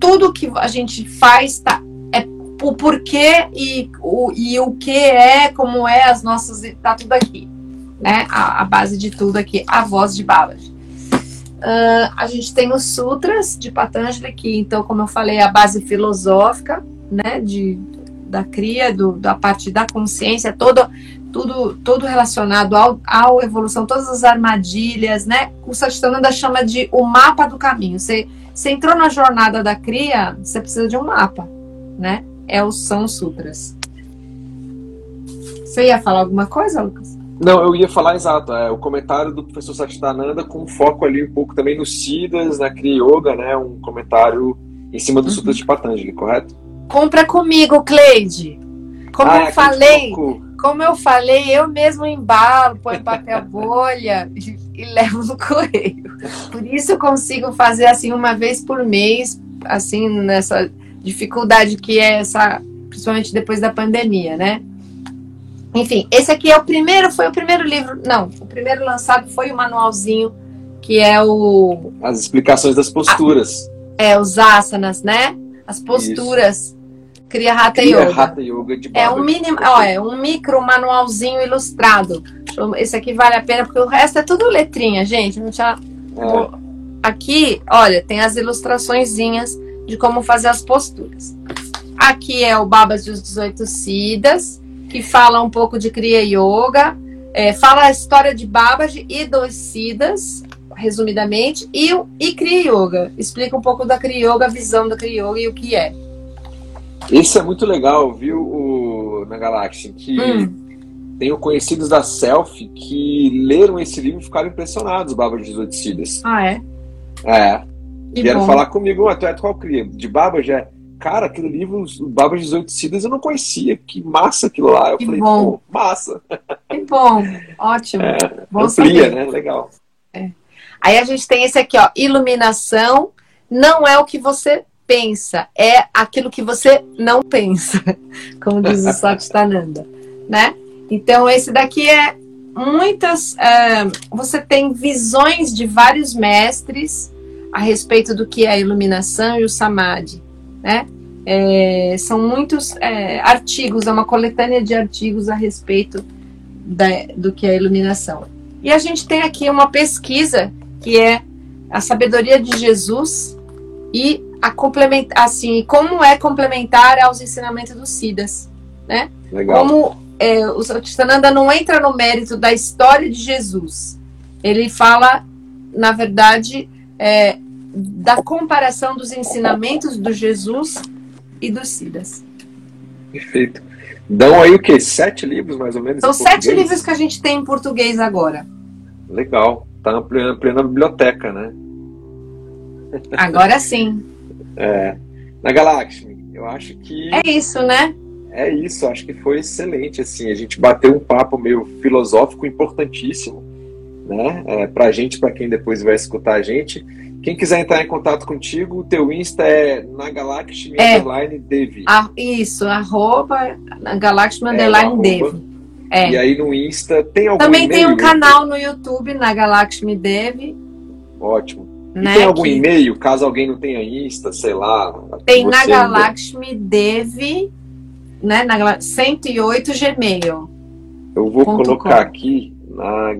[SPEAKER 2] tudo que a gente faz tá, é o porquê e o, e o que é, como é as nossas. Tá tudo aqui. Né? A, a base de tudo aqui, a voz de Babaji. Uh, a gente tem os sutras de Patanjali, que, então, como eu falei, é a base filosófica né, de, da cria, do, da parte da consciência, todo, tudo, tudo relacionado ao, à evolução, todas as armadilhas, né? O Satchitananda chama de o mapa do caminho. Você você entrou na jornada da cria, você precisa de um mapa, né? É o São Sutras. Você ia falar alguma coisa, Lucas?
[SPEAKER 1] Não, eu ia falar exato. É, o comentário do professor Satchitananda com foco ali um pouco também nos Siddhas, na Kriya Yoga, né? Um comentário em cima do uhum. Sutras de Patanjali, correto?
[SPEAKER 2] Compra comigo, Cleide. Como ah, eu falei, como eu falei, eu mesmo embalo, põe papel bolha e levo no correio. Por isso eu consigo fazer assim uma vez por mês, assim, nessa dificuldade que é essa, principalmente depois da pandemia, né? Enfim, esse aqui é o primeiro, foi o primeiro livro. Não, o primeiro lançado foi o manualzinho, que é o.
[SPEAKER 1] As explicações das posturas.
[SPEAKER 2] é, os asanas, né? As posturas. Isso. Cria Hatha Yoga.
[SPEAKER 1] Hatha Yoga de
[SPEAKER 2] é um mínimo, ó, é um micro manualzinho ilustrado. Esse aqui vale a pena porque o resto é tudo letrinha, gente. Não tinha... É. Aqui, olha, tem as ilustraçõezinhas de como fazer as posturas. Aqui é o Babas dos 18 Siddhas, que fala um pouco de Kriya Yoga, é, fala a história de Babaji e dos Siddhas, resumidamente, e, e Kriya Yoga. Explica um pouco da Kriya Yoga, a visão da Kriya Yoga e o que é.
[SPEAKER 1] Esse é muito legal, viu, o, na Galáxia, que hum. tenho conhecidos da Selfie que leram esse livro e ficaram impressionados, Baba de Sidas.
[SPEAKER 2] Ah, é?
[SPEAKER 1] É. Que Vieram bom. falar comigo, até qual cria? De Baba já. Cara, aquele livro, o Baba de 18 Sidas, eu não conhecia. Que massa aquilo lá. Eu
[SPEAKER 2] que
[SPEAKER 1] falei,
[SPEAKER 2] bom.
[SPEAKER 1] pô, massa.
[SPEAKER 2] Que bom, ótimo.
[SPEAKER 1] É,
[SPEAKER 2] bom
[SPEAKER 1] amplia, saber. né? Legal.
[SPEAKER 2] É. Aí a gente tem esse aqui, ó. Iluminação não é o que você pensa, é aquilo que você não pensa, como diz o Satchitananda, né? Então, esse daqui é muitas. É, você tem visões de vários mestres a respeito do que é a iluminação e o samadhi, né? É, são muitos é, artigos, é uma coletânea de artigos a respeito da, do que é a iluminação. E a gente tem aqui uma pesquisa que é a sabedoria de Jesus e a complementar, assim, como é complementar aos ensinamentos dos Sidas, né?
[SPEAKER 1] Legal.
[SPEAKER 2] Como é, o Satchitananda não entra no mérito da história de Jesus, ele fala, na verdade, é, da comparação dos ensinamentos do Jesus e dos Sidas.
[SPEAKER 1] Perfeito. Dão aí o quê? Sete livros, mais ou menos?
[SPEAKER 2] São sete livros que a gente tem em português agora.
[SPEAKER 1] Legal. Está ampliando a biblioteca, né?
[SPEAKER 2] Agora sim.
[SPEAKER 1] É, na Galáxia, eu acho que.
[SPEAKER 2] É isso, né?
[SPEAKER 1] É isso, acho que foi excelente. Assim, a gente bateu um papo meio filosófico importantíssimo, né? É, pra gente, para quem depois vai escutar a gente. Quem quiser entrar em contato contigo, o teu Insta é na Galaxy é. Dev.
[SPEAKER 2] Ah, isso, arroba na Galaxy é, Dev.
[SPEAKER 1] É. E aí no Insta tem algum
[SPEAKER 2] Também tem um canal no YouTube na Dev.
[SPEAKER 1] Ótimo. Né, tem algum que... e-mail, caso alguém não tenha Insta, sei lá?
[SPEAKER 2] Tem na Dev, né? Na 108 Gmail.
[SPEAKER 1] Eu vou colocar com. aqui na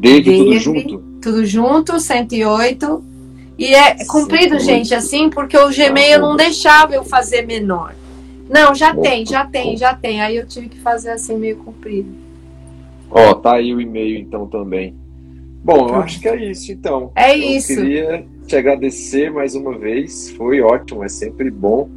[SPEAKER 1] Dev, tudo junto.
[SPEAKER 2] Tudo junto, 108. E é comprido, 108. gente, assim, porque o Gmail ah, não deixava eu fazer menor. Não, já bom, tem, já bom. tem, já tem. Aí eu tive que fazer assim meio comprido.
[SPEAKER 1] Ó, tá aí o e-mail então também. Bom, eu acho que é isso então.
[SPEAKER 2] É eu isso.
[SPEAKER 1] queria te agradecer mais uma vez. Foi ótimo, é sempre bom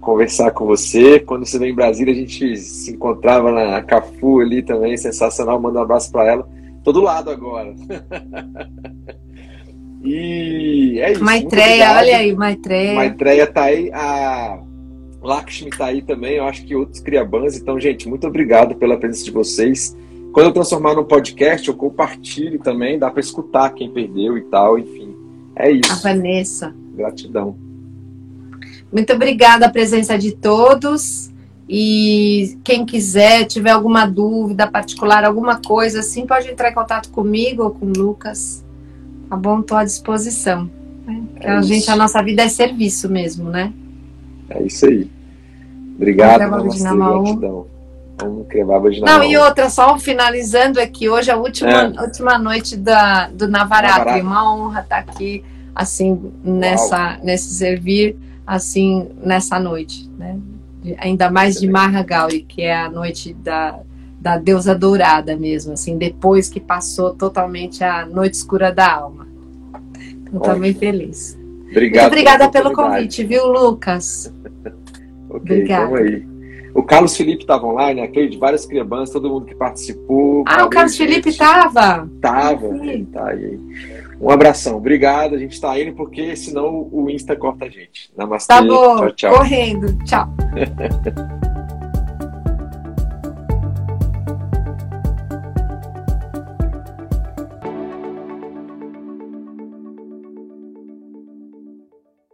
[SPEAKER 1] conversar com você. Quando você vem em Brasília, a gente se encontrava na Cafu ali também, sensacional. Manda um abraço para ela. Todo lado agora. e é isso.
[SPEAKER 2] Maitreya, olha aí, Maitreya.
[SPEAKER 1] Maitreya tá aí. A Lakshmi tá aí também. Eu acho que outros criabans. Então, gente, muito obrigado pela presença de vocês. Quando eu transformar no podcast, eu compartilho também, dá para escutar quem perdeu e tal, enfim. É isso.
[SPEAKER 2] A Vanessa.
[SPEAKER 1] Gratidão.
[SPEAKER 2] Muito obrigada a presença de todos. E quem quiser, tiver alguma dúvida particular, alguma coisa assim, pode entrar em contato comigo ou com o Lucas. Tá bom? Estou à disposição. É a gente, a nossa vida é serviço mesmo, né?
[SPEAKER 1] É isso aí. Obrigado, gratidão. Um kebab de
[SPEAKER 2] Não, e outra, só finalizando aqui, hoje é a última, é. última noite da, do Navaratri. Navaratri. Uma honra estar aqui, assim, nessa, nesse servir, assim, nessa noite, né? Ainda mais de Mahagauri, que é a noite da, da deusa dourada mesmo, assim, depois que passou totalmente a noite escura da alma. Então, estou bem feliz.
[SPEAKER 1] Obrigado
[SPEAKER 2] Muito obrigada pelo convite, viu, Lucas?
[SPEAKER 1] ok, Obrigada. vamos aí. O Carlos Felipe estava online, aquele de várias crianças, todo mundo que participou.
[SPEAKER 2] Ah, o Carlos gente. Felipe estava?
[SPEAKER 1] Estava, tá aí. Um abração, obrigado. A gente está indo porque senão o Insta corta a gente. Namastê.
[SPEAKER 2] Tá bom, tchau, tchau. correndo. Tchau.